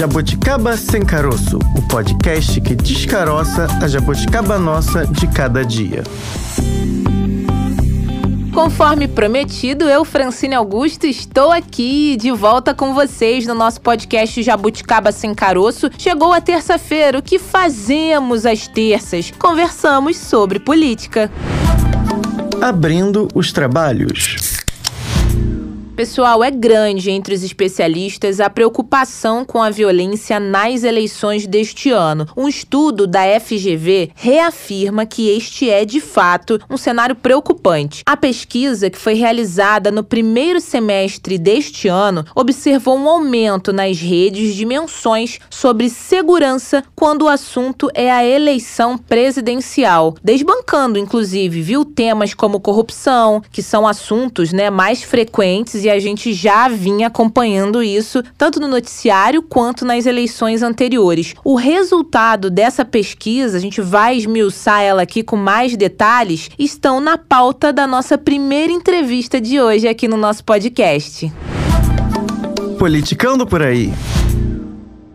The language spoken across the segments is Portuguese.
Jabuticaba Sem Caroço, o podcast que descaroça a jabuticaba nossa de cada dia. Conforme prometido, eu, Francine Augusto, estou aqui de volta com vocês no nosso podcast Jabuticaba Sem Caroço. Chegou a terça-feira, o que fazemos às terças? Conversamos sobre política. Abrindo os trabalhos. Pessoal, é grande entre os especialistas a preocupação com a violência nas eleições deste ano. Um estudo da FGV reafirma que este é, de fato, um cenário preocupante. A pesquisa, que foi realizada no primeiro semestre deste ano, observou um aumento nas redes de menções sobre segurança quando o assunto é a eleição presidencial, desbancando, inclusive, viu temas como corrupção, que são assuntos né, mais frequentes e a gente já vinha acompanhando isso tanto no noticiário quanto nas eleições anteriores. O resultado dessa pesquisa, a gente vai esmiuçar ela aqui com mais detalhes, estão na pauta da nossa primeira entrevista de hoje aqui no nosso podcast. Politicando por aí.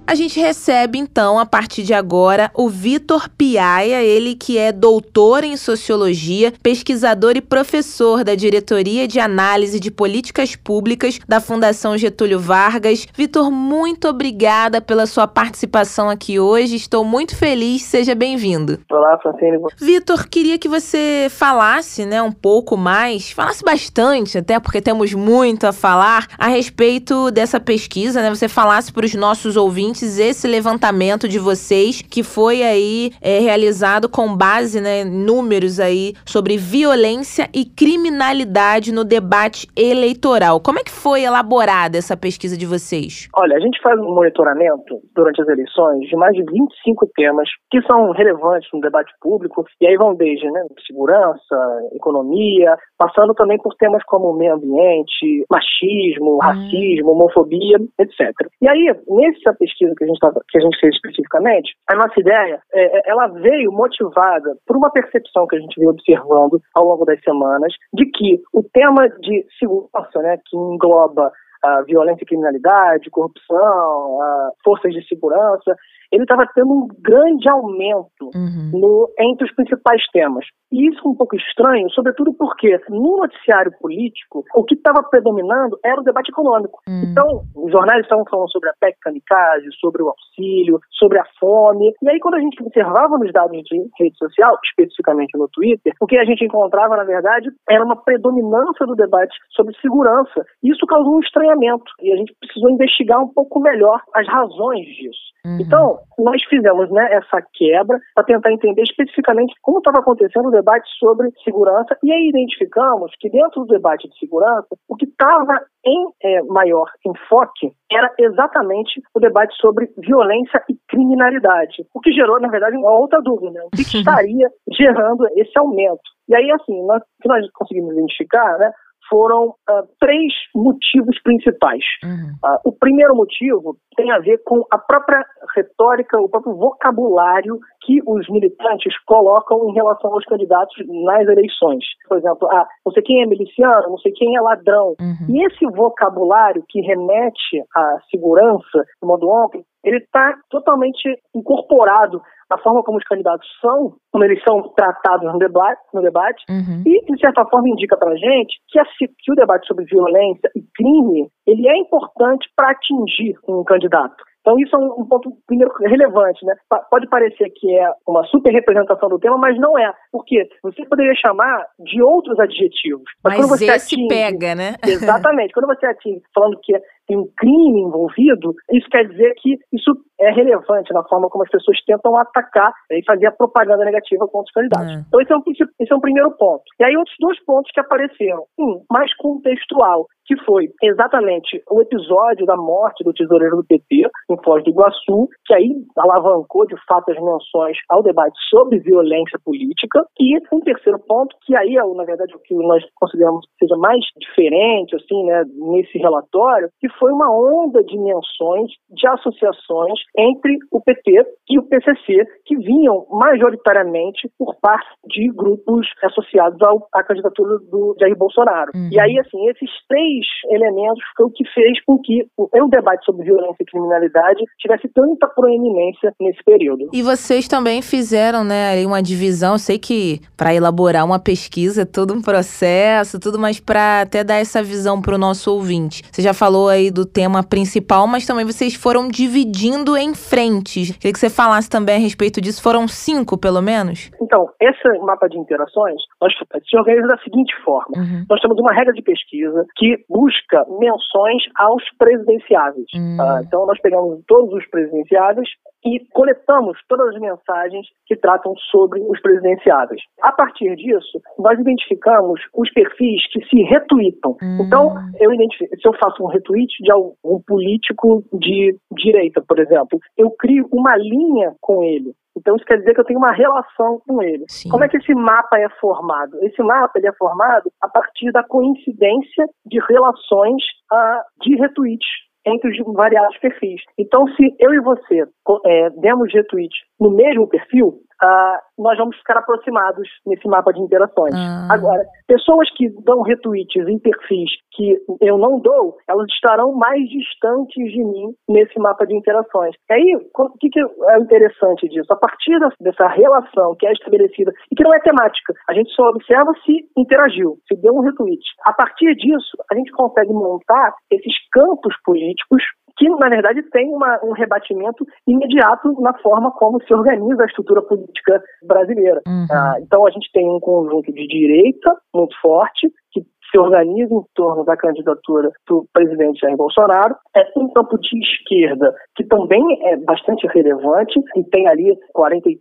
A gente recebe então, a partir de agora, o Vitor Piaia, ele que é doutor em sociologia, pesquisador e professor da Diretoria de Análise de Políticas Públicas da Fundação Getúlio Vargas. Vitor, muito obrigada pela sua participação aqui hoje. Estou muito feliz. Seja bem-vindo. Olá, Francine. Vitor, queria que você falasse, né, um pouco mais, falasse bastante, até porque temos muito a falar a respeito dessa pesquisa, né? Você falasse para os nossos ouvintes ouvintes esse levantamento de vocês que foi aí é, realizado com base né, em números aí sobre violência e criminalidade no debate eleitoral. Como é que foi elaborada essa pesquisa de vocês? Olha, a gente faz um monitoramento durante as eleições de mais de 25 temas que são relevantes no debate público e aí vão desde né, segurança, economia, passando também por temas como meio ambiente, machismo, hum. racismo, homofobia, etc. E aí, nessa pesquisa pesquisa que a gente, tava, que a gente fez especificamente, a nossa ideia, é, é, ela veio motivada por uma percepção que a gente veio observando ao longo das semanas de que o tema de segurança, né, que engloba a violência e criminalidade, corrupção, forças de segurança, ele estava tendo um grande aumento uhum. no, entre os principais temas. E isso é um pouco estranho, sobretudo porque no noticiário político, o que estava predominando era o debate econômico. Uhum. Então, os jornais estavam falando sobre a PEC kamikaze, sobre o auxílio, sobre a fome. E aí, quando a gente observava nos dados de rede social, especificamente no Twitter, o que a gente encontrava, na verdade, era uma predominância do debate sobre segurança. Isso causou um estranhamento. E a gente precisou investigar um pouco melhor as razões disso. Uhum. Então, nós fizemos né, essa quebra para tentar entender especificamente como estava acontecendo o debate sobre segurança e aí identificamos que dentro do debate de segurança, o que estava em é, maior enfoque era exatamente o debate sobre violência e criminalidade, o que gerou, na verdade, uma outra dúvida, né? o que, estaria gerando esse aumento. E aí, assim, nós, que nós conseguimos identificar, né, foram uh, três motivos principais. Uhum. Uh, o primeiro motivo tem a ver com a própria retórica, o próprio vocabulário que os militantes colocam em relação aos candidatos nas eleições. Por exemplo, ah, não sei quem é miliciano, não sei quem é ladrão. Uhum. E esse vocabulário que remete à segurança, de modo amplo, ele está totalmente incorporado na forma como os candidatos são, como eles são tratados no debate, no debate uhum. e, de certa forma, indica para a gente que, a, que o debate sobre violência e crime ele é importante para atingir um candidato. Então, isso é um, ponto primeiro relevante, né? Pode parecer que é uma super representação do tema, mas não é. Porque você poderia chamar de outros adjetivos. Mas, mas esse atinge, pega, né? exatamente. Quando você atinge falando que tem um crime envolvido, isso quer dizer que isso é relevante na forma como as pessoas tentam atacar e fazer a propaganda negativa contra os candidatos. É. Então, esse é, um, esse é um primeiro ponto. E aí, outros dois pontos que apareceram. Um, mais contextual, que foi exatamente o episódio da morte do tesoureiro do PT em Foz do Iguaçu, que aí alavancou de fato as menções ao debate sobre violência política. E um terceiro ponto, que aí é, na verdade, o que nós consideramos que seja mais diferente, assim, né, nesse relatório, que foi uma onda de menções, de associações entre o PT e o PCC, que vinham majoritariamente por parte de grupos associados ao, à candidatura do Jair Bolsonaro. Uhum. E aí, assim, esses três elementos foi o que fez com que o, o debate sobre violência e criminalidade tivesse tanta proeminência nesse período. E vocês também fizeram, né, uma divisão, eu sei que para elaborar uma pesquisa é todo um processo, tudo, mas para até dar essa visão para o nosso ouvinte. Você já falou aí do tema principal, mas também vocês foram dividindo em frentes. Queria que você falasse também a respeito disso. Foram cinco, pelo menos? Então, esse mapa de interações, nós se organiza da seguinte forma. Uhum. Nós temos uma regra de pesquisa que busca menções aos presidenciáveis. Uhum. Uh, então, nós pegamos todos os presidenciáveis e coletamos todas as mensagens que tratam sobre os presidenciáveis. A partir disso, nós identificamos os perfis que se retweetam. Hum. Então, eu identifico, se eu faço um retweet de algum político de direita, por exemplo, eu crio uma linha com ele. Então isso quer dizer que eu tenho uma relação com ele. Sim. Como é que esse mapa é formado? Esse mapa ele é formado a partir da coincidência de relações uh, de retweets entre os variados perfis. Então, se eu e você é, demos retweet no mesmo perfil, uh, nós vamos ficar aproximados nesse mapa de interações. Ah. Agora, pessoas que dão retweets em perfis que eu não dou, elas estarão mais distantes de mim nesse mapa de interações. E aí, o que, que é interessante disso? A partir dessa relação que é estabelecida, e que não é temática, a gente só observa se interagiu, se deu um retweet. A partir disso, a gente consegue montar esses campos políticos que, na verdade, tem uma, um rebatimento imediato na forma como se organiza a estrutura política brasileira. Uhum. Ah, então, a gente tem um conjunto de direita muito forte, que se organiza em torno da candidatura do presidente Jair Bolsonaro. É um campo de esquerda que também é bastante relevante e tem ali 43%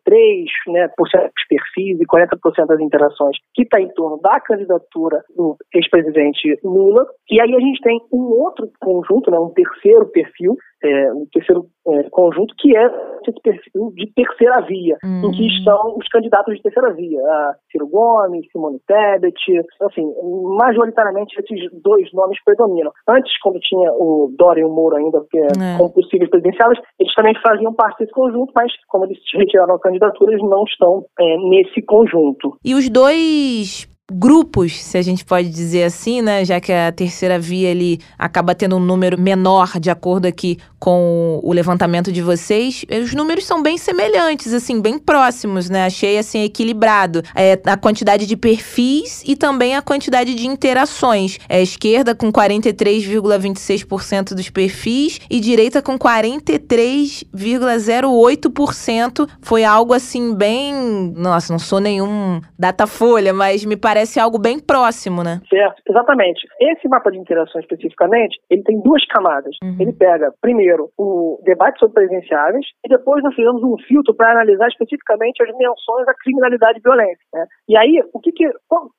né, por cento dos perfis e 40% das interações que está em torno da candidatura do ex-presidente Lula. E aí a gente tem um outro conjunto, né, um terceiro perfil, é, um terceiro é, conjunto, que é esse perfil de terceira via, em que hum. estão os candidatos de terceira via, a Ciro Gomes, Simone Tebet, assim, majoritariamente esses dois nomes predominam. Antes, quando tinha o Dória e o Moro ainda é. como possíveis presidenciais, eles também faziam parte desse conjunto, mas como eles retiraram a candidatura, eles não estão é, nesse conjunto. E os dois grupos, se a gente pode dizer assim, né? Já que a terceira via ele acaba tendo um número menor de acordo aqui com o levantamento de vocês, os números são bem semelhantes, assim, bem próximos, né? Achei assim equilibrado. É, a quantidade de perfis e também a quantidade de interações. É, esquerda com 43,26% dos perfis e direita com 43,08%. Foi algo assim bem, nossa, não sou nenhum datafolha, mas me parece parece algo bem próximo, né? Certo, exatamente. Esse mapa de interação especificamente, ele tem duas camadas. Uhum. Ele pega, primeiro, o debate sobre presidenciáveis e depois nós fizemos um filtro para analisar especificamente as menções à criminalidade e violência. Né? E aí, o que que...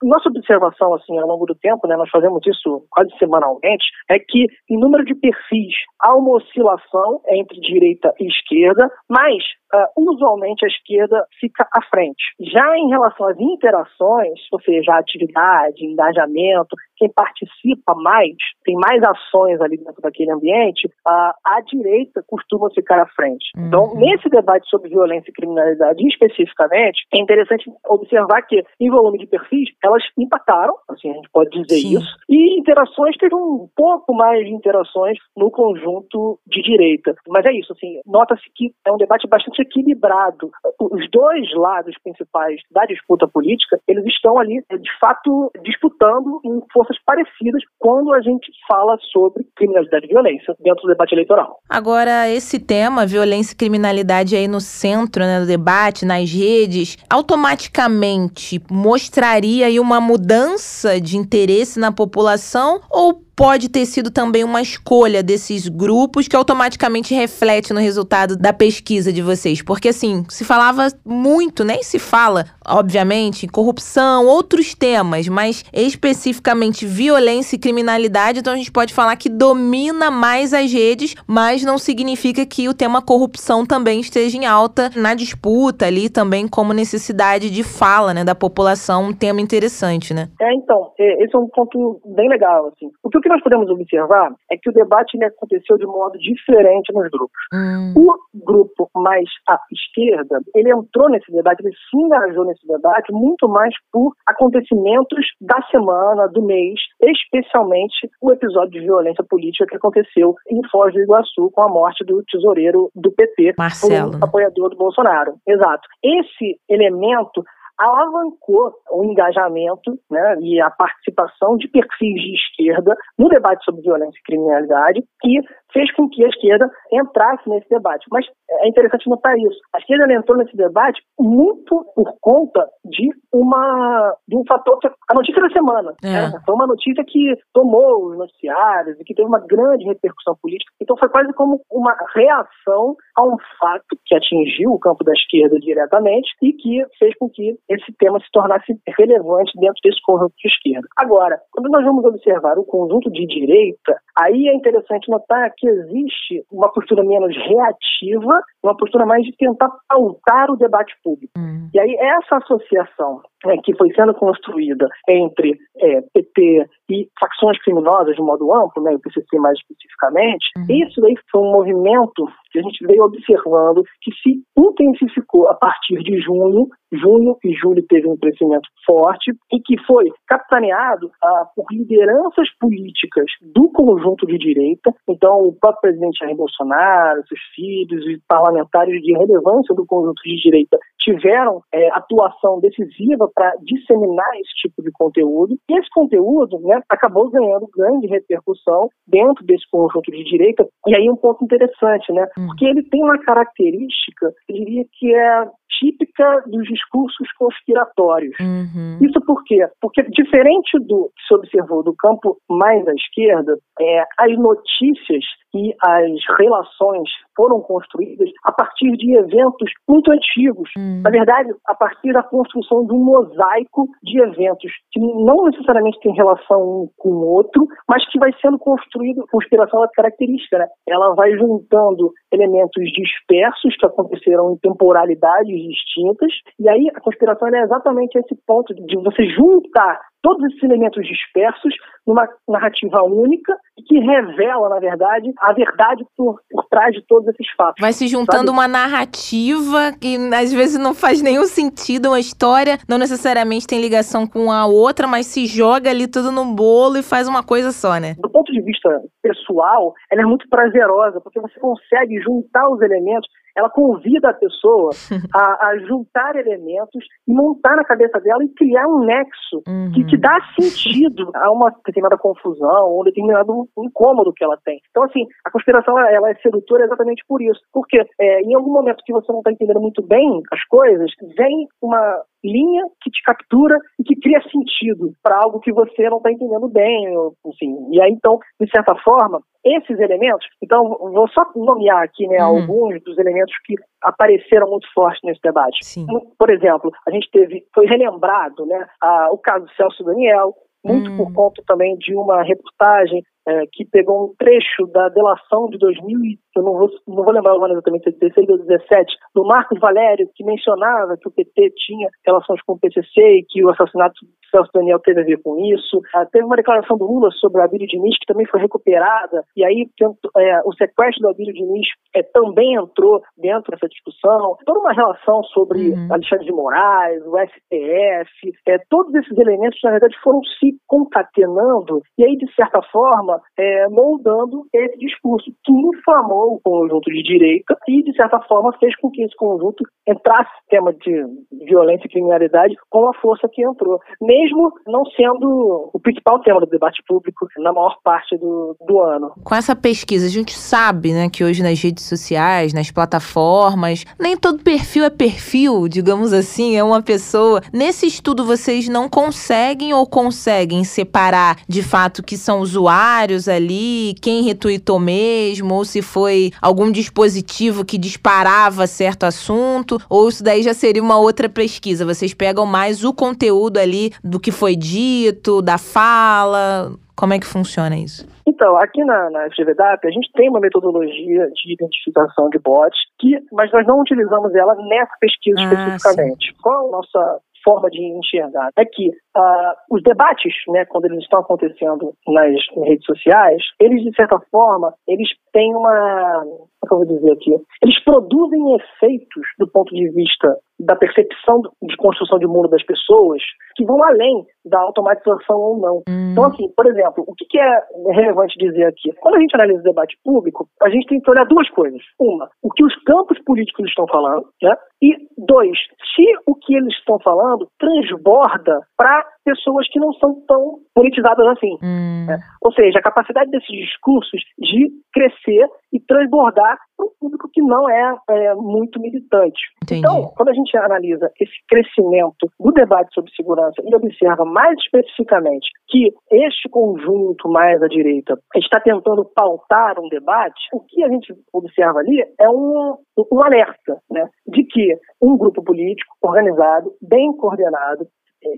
Nossa observação, assim, ao longo do tempo, né, nós fazemos isso quase semanalmente, é que em número de perfis há uma oscilação entre direita e esquerda, mas uh, usualmente a esquerda fica à frente. Já em relação às interações, ou seja, seja atividade, engajamento, quem participa mais, tem mais ações ali dentro daquele ambiente, a, a direita costuma ficar à frente. Uhum. Então, nesse debate sobre violência e criminalidade especificamente, é interessante observar que, em volume de perfis, elas empataram, assim a gente pode dizer Sim. isso, e interações teve um pouco mais de interações no conjunto de direita. Mas é isso, assim, nota-se que é um debate bastante equilibrado. Os dois lados principais da disputa política, eles estão ali de fato, disputando em forças parecidas quando a gente fala sobre criminalidade e violência dentro do debate eleitoral. Agora, esse tema, violência e criminalidade aí no centro né, do debate, nas redes, automaticamente mostraria aí uma mudança de interesse na população ou pode ter sido também uma escolha desses grupos que automaticamente reflete no resultado da pesquisa de vocês? Porque, assim, se falava muito, nem se fala, obviamente, corrupção, outros temas, mas especificamente violência e criminalidade, então a gente pode falar que domina mais as redes, mas não significa que o tema corrupção também esteja em alta na disputa ali também como necessidade de fala, né, da população, um tema interessante, né? É, então, é, esse é um ponto bem legal, assim. O que que nós podemos observar é que o debate aconteceu de modo diferente nos grupos. Hum. O grupo mais à esquerda, ele entrou nesse debate, ele se engajou nesse debate muito mais por acontecimentos da semana, do mês, especialmente o episódio de violência política que aconteceu em Foz do Iguaçu com a morte do tesoureiro do PT, Marcelo, um apoiador do Bolsonaro. Exato. Esse elemento alavancou o engajamento né, e a participação de perfis de esquerda no debate sobre violência e criminalidade e fez com que a esquerda entrasse nesse debate. Mas é interessante notar isso. A esquerda entrou nesse debate muito por conta de uma de um fator que a notícia da semana. É. Né? Foi uma notícia que tomou os noticiários e que teve uma grande repercussão política. Então foi quase como uma reação a um fato que atingiu o campo da esquerda diretamente e que fez com que esse tema se tornasse relevante dentro desse conjunto de esquerda. Agora, quando nós vamos observar o conjunto de direita, aí é interessante notar que existe uma postura menos reativa, uma postura mais de tentar pautar o debate público. Hum. E aí essa associação né, que foi sendo construída entre é, PT e facções criminosas de modo amplo, né, o PCC mais especificamente, Uhum. isso daí foi um movimento que a gente veio observando que se intensificou a partir de junho, junho e julho teve um crescimento forte e que foi capitaneado ah, por lideranças políticas do conjunto de direita, então o próprio presidente Jair Bolsonaro, seus filhos e parlamentares de relevância do conjunto de direita tiveram é, atuação decisiva para disseminar esse tipo de conteúdo. E esse conteúdo né, acabou ganhando grande repercussão dentro desse conjunto de direita. E aí um ponto interessante, né? Hum. Porque ele tem uma característica, eu diria que é típica dos discursos conspiratórios. Uhum. Isso por quê? Porque, diferente do que se observou do campo mais à esquerda, é, as notícias e as relações foram construídas a partir de eventos muito antigos. Hum. Na verdade, a partir da construção de um mosaico de eventos que não necessariamente tem relação um com o outro, mas que vai sendo construído, conspiração é característica, né? Ela vai juntando elementos dispersos que aconteceram em temporalidades distintas, e aí a conspiração é exatamente esse ponto de você juntar todos esses elementos dispersos numa narrativa única que revela, na verdade, a verdade por, por trás de todos esses fatos. Vai se juntando Sabe? uma narrativa que às vezes não faz nenhum sentido, uma história não necessariamente tem ligação com a outra, mas se joga ali tudo no bolo e faz uma coisa só, né? do ponto de vista pessoal, ela é muito prazerosa, porque você consegue juntar os elementos, ela convida a pessoa a, a juntar elementos e montar na cabeça dela e criar um nexo Uhum. que, que dá sentido a uma determinada confusão ou um determinado incômodo que ela tem. Então, assim, a conspiração ela, ela é sedutora exatamente por isso. Porque é, em algum momento que você não está entendendo muito bem as coisas, vem uma linha que te captura e que cria sentido para algo que você não está entendendo bem, ou, enfim. E aí, então, de certa forma, esses elementos, então, vou só nomear aqui né, Uhum. alguns dos elementos que apareceram muito fortes nesse debate. Sim. Por exemplo, a gente teve, foi relembrado né, a- o caso Celso Daniel, muito Hum. por conta também de uma reportagem eh, que pegou um trecho da delação de 2000, e- eu não vou, não vou lembrar agora exatamente, se é 16 ou 17, do Marcos Valério, que mencionava que o PT tinha relações com o PCC e que o assassinato Celso Daniel teve a ver com isso. Ah, teve uma declaração do Lula sobre a Abílio Diniz, que também foi recuperada, e aí eh, o sequestro do Abílio Diniz eh, também entrou dentro dessa discussão. Toda uma relação sobre Uhum. Alexandre de Moraes, o STF, é, todos esses elementos, na verdade, foram se concatenando e aí, de certa forma, é, moldando esse discurso que inflamou o conjunto de direita e, de certa forma, fez com que esse conjunto entrasse no tema de violência e criminalidade com a força que entrou, mesmo não sendo o principal tema do debate público na maior parte do, do ano. Com essa pesquisa, a gente sabe, né, que hoje nas redes sociais, nas plataformas, nem todo perfil é perfil, digamos assim, é uma pessoa. Nesse estudo, vocês não conseguem ou conseguem separar de fato que são usuários ali, quem retuitou mesmo, ou se foi algum dispositivo que disparava certo assunto, ou isso daí já seria uma outra pesquisa. Vocês pegam mais o conteúdo ali do que foi dito, da fala. Como é que funciona isso? Então, aqui na, na FGVDAP, a gente tem uma metodologia de identificação de bots, que, mas nós não utilizamos ela nessa pesquisa Ah, especificamente. Qual a nossa forma de enxergar? É que uh, os debates, né, quando eles estão acontecendo nas redes sociais, eles, de certa forma, eles têm uma, como é eu vou dizer aqui, eles produzem efeitos do ponto de vista da percepção de construção de mundo das pessoas que vão além da automatização ou não. Hum. Então, assim, por exemplo, o que, é relevante dizer aqui? Quando a gente analisa o debate público, a gente tem que olhar duas coisas. Uma, o que os campos políticos estão falando, né? E dois, se o que eles estão falando transborda para pessoas que não são tão politizadas assim. Hum. Né? Ou seja, a capacidade desses discursos de crescer e transbordar para um público que não é, é muito militante. Entendi. Então, quando a gente analisa esse crescimento do debate sobre segurança e observa mais especificamente que este conjunto mais à direita está tentando pautar um debate, o que a gente observa ali é um, um alerta né, de que um grupo político organizado, bem coordenado,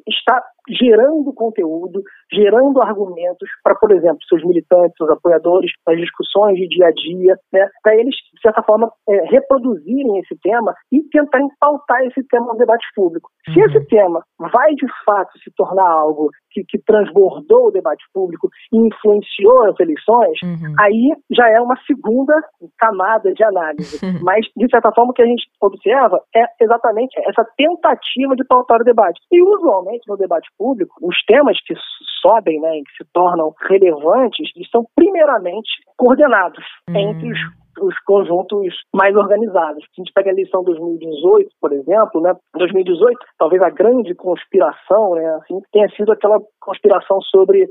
está gerando conteúdo, gerando argumentos para, por exemplo, seus militantes, seus apoiadores, nas discussões de dia a dia, né, para eles, de certa forma, é, reproduzirem esse tema e tentarem pautar esse tema no debate público. Uhum. Se esse tema vai, de fato, se tornar algo que, que transbordou o debate público e influenciou as eleições, uhum. aí já é uma segunda camada de análise. Uhum. Mas, de certa forma, o que a gente observa é exatamente essa tentativa de pautar o debate. E, usualmente, no debate público, os temas que sobem, né, que se tornam relevantes, estão primeiramente coordenados uhum. entre os os conjuntos mais organizados. Se a gente pega a eleição 2018, por exemplo, né? 2018, talvez a grande conspiração, né, assim, tenha sido aquela conspiração sobre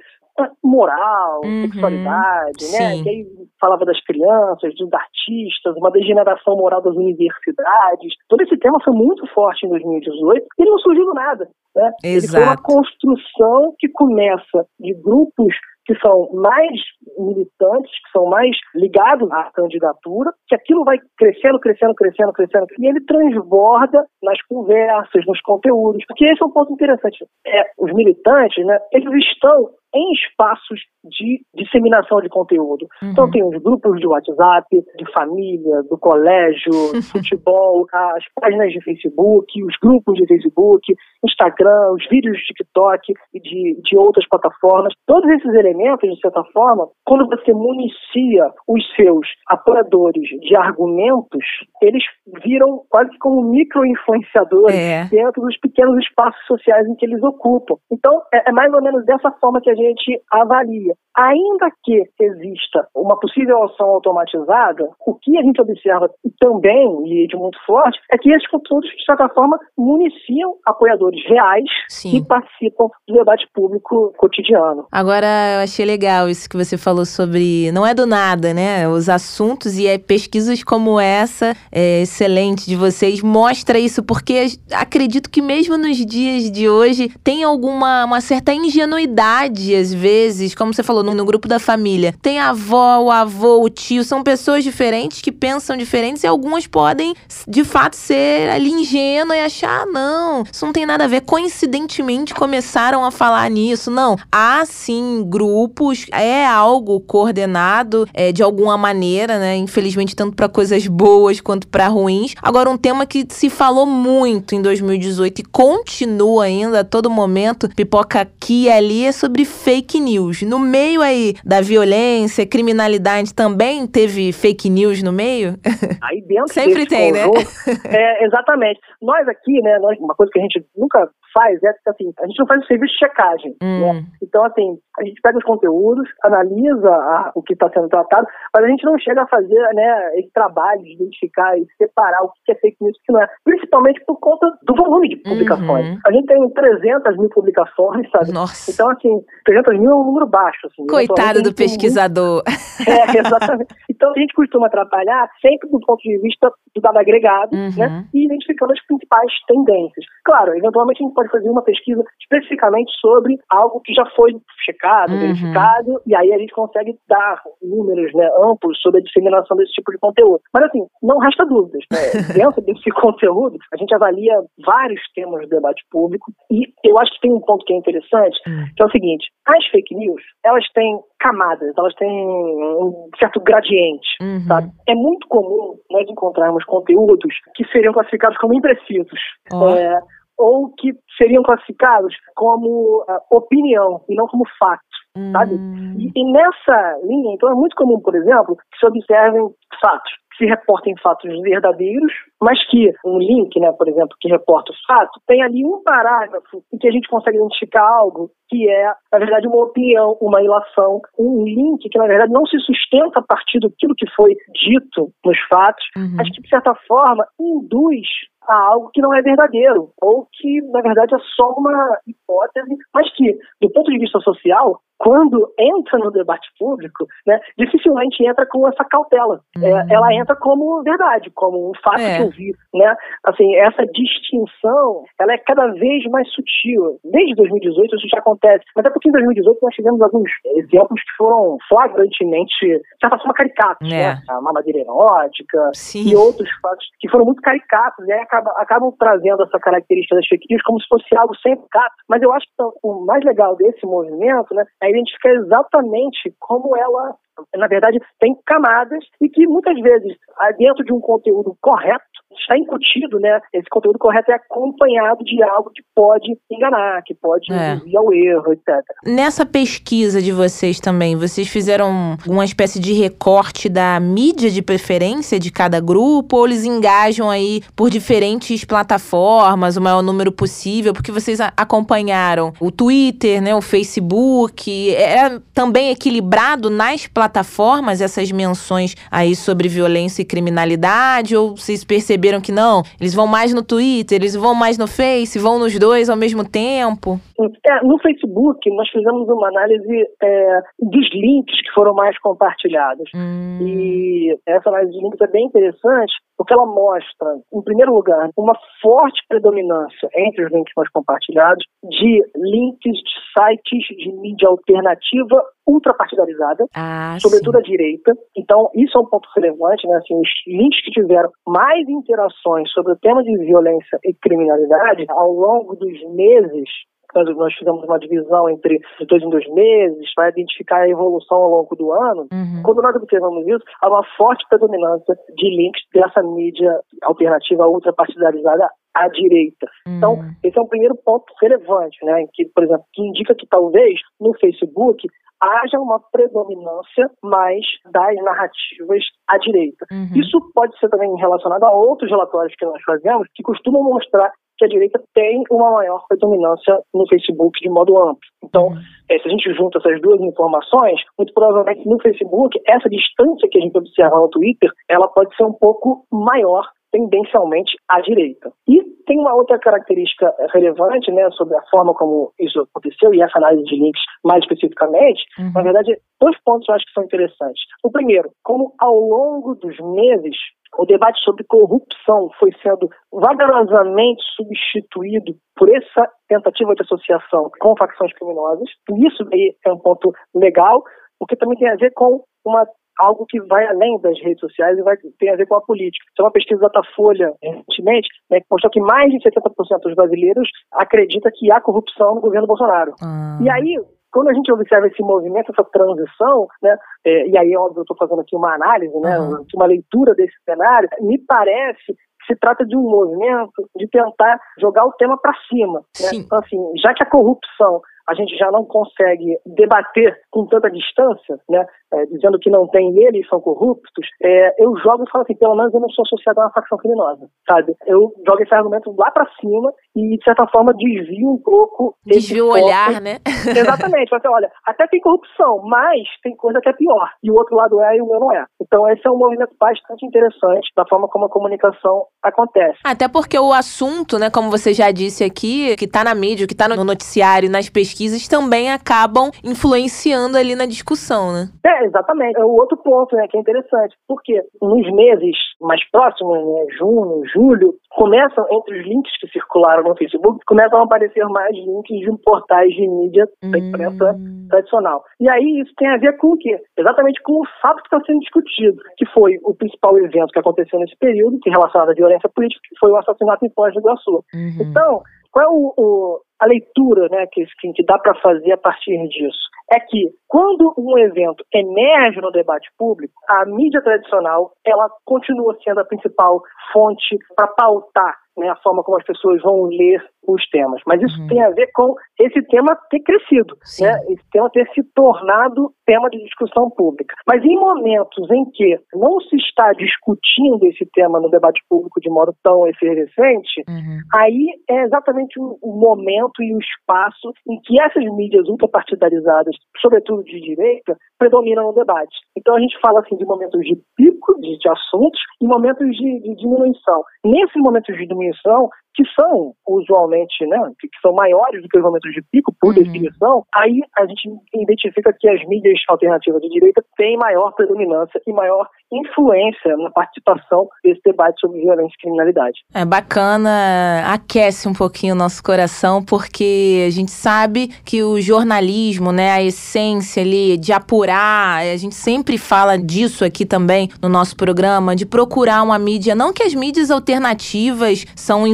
moral, uhum, sexualidade, né? Que aí falava das crianças, dos artistas, uma degeneração moral das universidades. Todo esse tema foi muito forte em 2018 e ele não surgiu do nada. Né? Exato. Ele foi uma construção que começa de grupos que são mais militantes, que são mais ligados à candidatura, que aquilo vai crescendo, crescendo, crescendo, crescendo, e ele transborda nas conversas, nos conteúdos. Porque esse é um ponto interessante. É, os militantes, né, eles estão em espaços de disseminação de conteúdo. Uhum. Então tem os grupos de WhatsApp, de família, do colégio, futebol, as páginas de Facebook, os grupos de Facebook, Instagram, os vídeos de TikTok e de, de outras plataformas. Todos esses elementos, de certa forma, quando você municia os seus apoiadores de argumentos, eles viram quase como micro-influenciadores é. dentro dos pequenos espaços sociais em que eles ocupam. Então, é, é mais ou menos dessa forma que a gente avalia. Ainda que exista uma possível ação automatizada, o que a gente observa também, e de muito forte, é que esses conteúdos, de certa forma, municiam apoiadores reais Sim. que participam do debate público cotidiano. Agora, eu achei legal isso que você falou sobre. Não é do nada, né? Os assuntos e é, pesquisas como essa, é, excelente de vocês, mostra isso, porque acredito que mesmo nos dias de hoje tem alguma uma certa ingenuidade, às vezes, como você falou, no, no grupo da família. Tem a avó, o avô, o tio, são pessoas diferentes que pensam diferentes e algumas podem, de fato, ser ali ingênuas e achar, ah, não, isso não tem nada a ver. Coincidentemente começaram a falar nisso. Não, há sim grupos, é algo coordenado é, de alguma maneira, né? Infelizmente, tanto para coisas boas quanto para ruins. Agora, um tema que se falou muito em 2018 e continua ainda a todo momento, pipoca aqui e ali, é sobre fake news. No meio aí da violência, criminalidade também teve fake news no meio? Aí dentro Sempre tem, né? conjunto, né? É, exatamente. Nós aqui, né, nós, uma coisa que a gente nunca faz é assim, a gente não faz o serviço de checagem. Hum. Né? Então, assim, a gente pega os conteúdos, analisa a, o que está sendo tratado, mas a gente não chega a fazer né, esse trabalho de identificar e separar o que é fake news e o que não é. Principalmente por conta do volume de publicações. Uhum. A gente tem 300 mil publicações, sabe? Nossa. Então, assim, 300 mil é um número baixo. Assim, Coitado do pesquisador. É, exatamente. Então, a gente costuma trabalhar sempre do ponto de vista do dado agregado, uhum. né? E identificando as principais tendências. Claro, eventualmente a gente pode fazer uma pesquisa especificamente sobre algo que já foi checado, uhum. verificado, e aí a gente consegue dar números né, amplos sobre a disseminação desse tipo de conteúdo. Mas assim, não resta dúvidas. Né? Dentro desse conteúdo, a gente avalia vários temas do debate público, e eu acho que tem um ponto que é interessante, uhum. que é o seguinte, as fake news, elas têm camadas, elas têm um certo gradiente, uhum. sabe? É muito comum nós encontrarmos conteúdos que seriam classificados como imprecisos. Oh. É, ou que seriam classificados como uh, opinião e não como fato, hum. sabe? E, e, nessa linha, então é muito comum, por exemplo, que se observem fatos se reportem fatos verdadeiros, mas que um link, né, por exemplo, que reporta o fato, tem ali um parágrafo em que a gente consegue identificar algo que é, na verdade, uma opinião, uma ilação, um link que, na verdade, não se sustenta a partir daquilo que foi dito nos fatos, uhum. mas que, de certa forma, induz a algo que não é verdadeiro, ou que, na verdade, é só uma hipótese, mas que, do ponto de vista social, quando entra no debate público, né, dificilmente entra com essa cautela. É, uhum. É, ela entra como verdade, como um fato é. eu vi. Né? Assim, essa distinção ela é cada vez mais sutil. Desde 2018 isso já acontece. Mas é porque em 2018 nós tivemos alguns exemplos que foram flagrantemente, de certa forma, caricatos. É. Né? A mamadeira erótica Sim. e outros fatos que foram muito caricatos. E aí acabam, acabam trazendo essa característica das fake news como se fosse algo sempre caricato. Mas eu acho que o mais legal desse movimento né, é identificar exatamente como ela na verdade, tem camadas e que muitas vezes, dentro de um conteúdo correto, está incutido, né? Esse conteúdo correto é acompanhado de algo que pode enganar, que pode é. induzir ao erro, etc. Nessa pesquisa de vocês também, vocês fizeram uma espécie de recorte da mídia de preferência de cada grupo, ou eles engajam aí por diferentes plataformas, o maior número possível, porque vocês acompanharam o Twitter, né, o Facebook, é também equilibrado nas plataformas essas menções aí sobre violência e criminalidade, ou vocês perceberam perceberam que não? Eles vão mais no Twitter, eles vão mais no Face, vão nos dois ao mesmo tempo? É, no Facebook, nós fizemos uma análise é, dos links que foram mais compartilhados. Hum. E essa análise de links é bem interessante, porque ela mostra, em primeiro lugar, uma forte predominância entre os links mais compartilhados de links de sites de mídia alternativa ultrapartidarizada, ah, sobretudo sim. a direita. Então, isso é um ponto relevante, né? Assim, os links que tiveram mais interações sobre o tema de violência e criminalidade ao longo dos meses nós, nós fizemos uma divisão entre de dois em dois meses para identificar a evolução ao longo do ano. Uhum. Quando nós observamos isso, há uma forte predominância de links dessa mídia alternativa ultrapartidarizada à direita. Uhum. Então, esse é um primeiro ponto relevante, né, que, por exemplo, que indica que talvez no Facebook haja uma predominância mais das narrativas à direita. Uhum. Isso pode ser também relacionado a outros relatórios que nós fazemos, que costumam mostrar que a direita tem uma maior predominância no Facebook de modo amplo. Então, uhum. é, se a gente junta essas duas informações, muito provavelmente no Facebook, essa distância que a gente observa no Twitter, ela pode ser um pouco maior tendencialmente à direita. E tem uma outra característica relevante né, sobre a forma como isso aconteceu e essa análise de links mais especificamente, uhum. na verdade, dois pontos eu acho que são interessantes. O primeiro, como ao longo dos meses o debate sobre corrupção foi sendo vagarosamente substituído por essa tentativa de associação com facções criminosas. E isso aí é um ponto legal, porque também tem a ver com uma algo que vai além das redes sociais e vai ter a ver com a política. Então, uma pesquisa da Datafolha, recentemente, né, que mostrou que mais de 70% dos brasileiros acredita que há corrupção no governo Bolsonaro. Ah. E aí, quando a gente observa esse movimento, essa transição, né, é, e aí, óbvio, eu estou fazendo aqui uma análise, né, uhum. uma leitura desse cenário, me parece que se trata de um movimento de tentar jogar o tema para cima. Né? Então, assim, já que a corrupção a gente já não consegue debater com tanta distância, né, é, dizendo que não tem eles são corruptos, é, eu jogo e falo assim, pelo menos eu não sou associado a uma facção criminosa, sabe? Eu jogo esse argumento lá para cima e, de certa forma, desvio um pouco... Desvio o olhar, né? Exatamente. Assim, olha, até tem corrupção, mas tem coisa que é pior. E o outro lado é e o meu não é. Então, esse é um movimento bastante interessante da forma como a comunicação acontece. Até porque o assunto, né, como você já disse aqui, que está na mídia, que está no noticiário, nas pesquisas, pesquisas também acabam influenciando ali na discussão, né? É, exatamente. É o outro ponto, né, que é interessante. Porque nos meses mais próximos, né, junho, julho, começam, entre os links que circularam no Facebook, começam a aparecer mais links de portais de mídia da imprensa hum. tradicional. E aí isso tem a ver com o quê? Exatamente com o fato que está sendo discutido, que foi o principal evento que aconteceu nesse período, que é relacionado à violência política, que foi o assassinato em Foz do Iguaçu. Uhum. Então, qual é o, o, a leitura né, que, que dá para fazer a partir disso é que quando um evento emerge no debate público, a mídia tradicional ela continua sendo a principal fonte para pautar né, a forma como as pessoas vão ler os temas. Mas isso uhum. tem a ver com esse tema ter crescido, né, esse tema ter se tornado tema de discussão pública. Mas em momentos em que não se está discutindo esse tema no debate público de modo tão efervescente, uhum. aí é exatamente o, o, momento e o espaço em que essas mídias ultrapartidarizadas, sobretudo de direita, predominam no debate. Então a gente fala assim de momentos de pico de, de assuntos e momentos de, de diminuição. Nesses momentos de diminuição, que são usualmente, né, que são maiores do que os momentos de pico, por uhum. definição, aí a gente identifica que as mídias alternativas de direita têm maior predominância e maior influência na participação desse debate sobre violência e criminalidade. É bacana, aquece um pouquinho o nosso coração, porque a gente sabe que o jornalismo, né, a essência ali de apurar, a gente sempre fala disso aqui também no nosso programa, de procurar uma mídia, não que as mídias alternativas são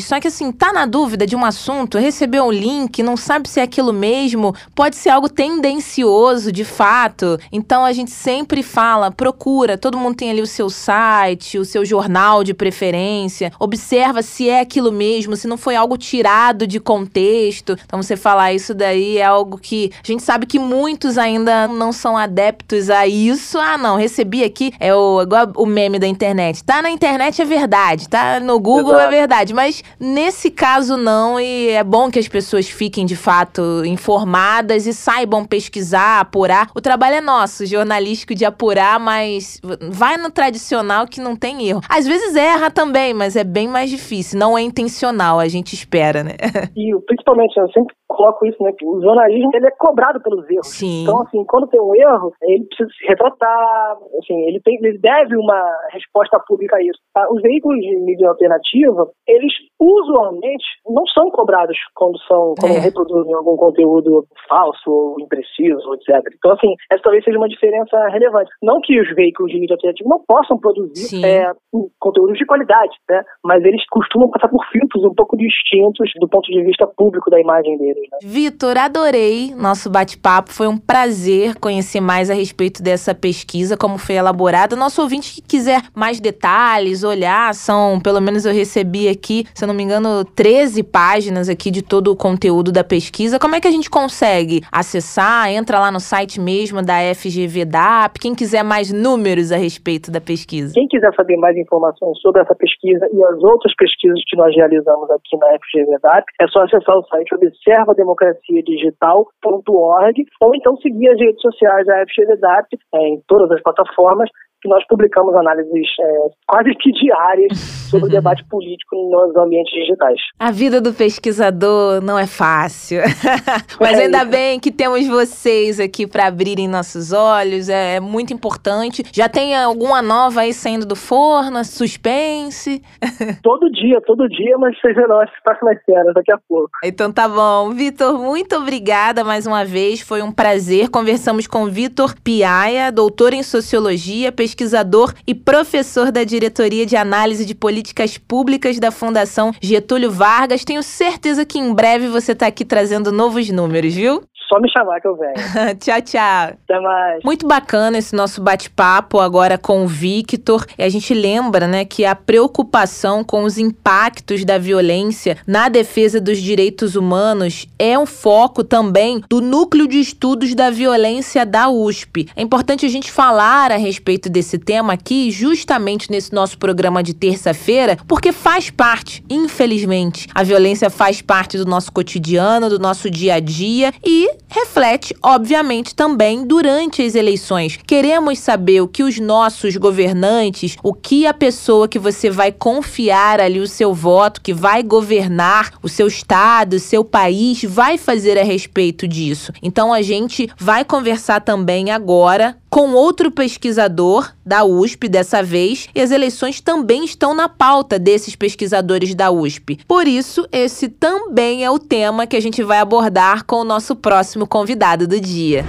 só que assim, tá na dúvida de um assunto, recebeu um link, não sabe se é aquilo mesmo, pode ser algo tendencioso de fato. Então a gente sempre fala, procura, todo mundo tem ali o seu site, o seu jornal de preferência, observa se é aquilo mesmo, se não foi algo tirado de contexto. Então você falar isso daí é algo que a gente sabe que muitos ainda não são adeptos a isso. Ah, não, recebi aqui, é o, igual o meme da internet. Tá na internet é verdade, tá no Google é Exato. Verdade, mas nesse caso não, e é bom que as pessoas fiquem de fato informadas e saibam pesquisar, apurar. O trabalho é nosso, jornalístico, de apurar, mas mas vai no tradicional que não tem erro. Às vezes erra também, mas é bem mais difícil. Não é intencional, a gente espera, né? E principalmente, eu sempre coloco isso, né? Que o jornalismo ele é cobrado pelos erros. Sim. Então, assim, quando tem um erro, ele precisa se retratar, assim, ele, tem, ele deve uma resposta pública a isso. Tá? Os veículos de mídia alternativa, eles usualmente não são cobrados quando são quando é. reproduzem algum conteúdo falso ou impreciso, etc. Então, assim, essa talvez seja uma diferença relevante. Não que os veículos de mídia alternativa não possam produzir é, conteúdos de qualidade, né? Mas eles costumam passar por filtros um pouco distintos do ponto de vista público da imagem deles. Né? Vitor, adorei nosso bate-papo. Foi um prazer conhecer mais a respeito dessa pesquisa, como foi elaborada. Nosso ouvinte que quiser mais detalhes, olhar, são, pelo menos eu recebi aqui, se eu não me engano, 13 páginas aqui de todo o conteúdo da pesquisa. Como é que a gente consegue acessar? Entra lá no site mesmo da FGVDAP. Quem quiser mais números a respeito da pesquisa. Quem quiser saber mais informações sobre essa pesquisa e as outras pesquisas que nós realizamos aqui na FGVDAP, é só acessar o site observademocraciadigital.org ou então seguir as redes sociais da FGVDAP é, em todas as plataformas que nós publicamos análises é, quase que diárias sobre o debate político nos ambientes digitais. A vida do pesquisador não é fácil, mas é ainda bem que temos vocês aqui para abrirem nossos olhos, é, é, muito importante. Já tem alguma nova aí saindo do forno, suspense? todo dia, todo dia, mas seja nós próximas cenas daqui a pouco. Então tá bom. Vitor, muito obrigada mais uma vez, foi um prazer. Conversamos com Vitor Piaia, doutor em Sociologia, pesquisador pesquisador e professor da Diretoria de Análise de Políticas Públicas da Fundação Getúlio Vargas. Tenho certeza que em breve você está aqui trazendo novos números, viu? Só me chamar que eu venho. tchau, tchau. Até mais. Muito bacana esse nosso bate-papo agora com o Victor. E a gente lembra, né, que a preocupação com os impactos da violência na defesa dos direitos humanos é um foco também do Núcleo de Estudos da Violência da USP. É importante a gente falar a respeito desse tema aqui, justamente nesse nosso programa de terça-feira, porque faz parte, infelizmente, a violência faz parte do nosso cotidiano, do nosso dia a dia e reflete, obviamente, também durante as eleições. Queremos saber o que os nossos governantes, o que a pessoa que você vai confiar ali o seu voto, que vai governar o seu estado, o seu país, vai fazer a respeito disso. Então a gente vai conversar também agora com outro pesquisador da USP dessa vez, e as eleições também estão na pauta desses pesquisadores da USP. Por isso, esse também é o tema que a gente vai abordar com o nosso próximo convidado do dia.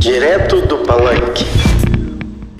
Direto do Palanque.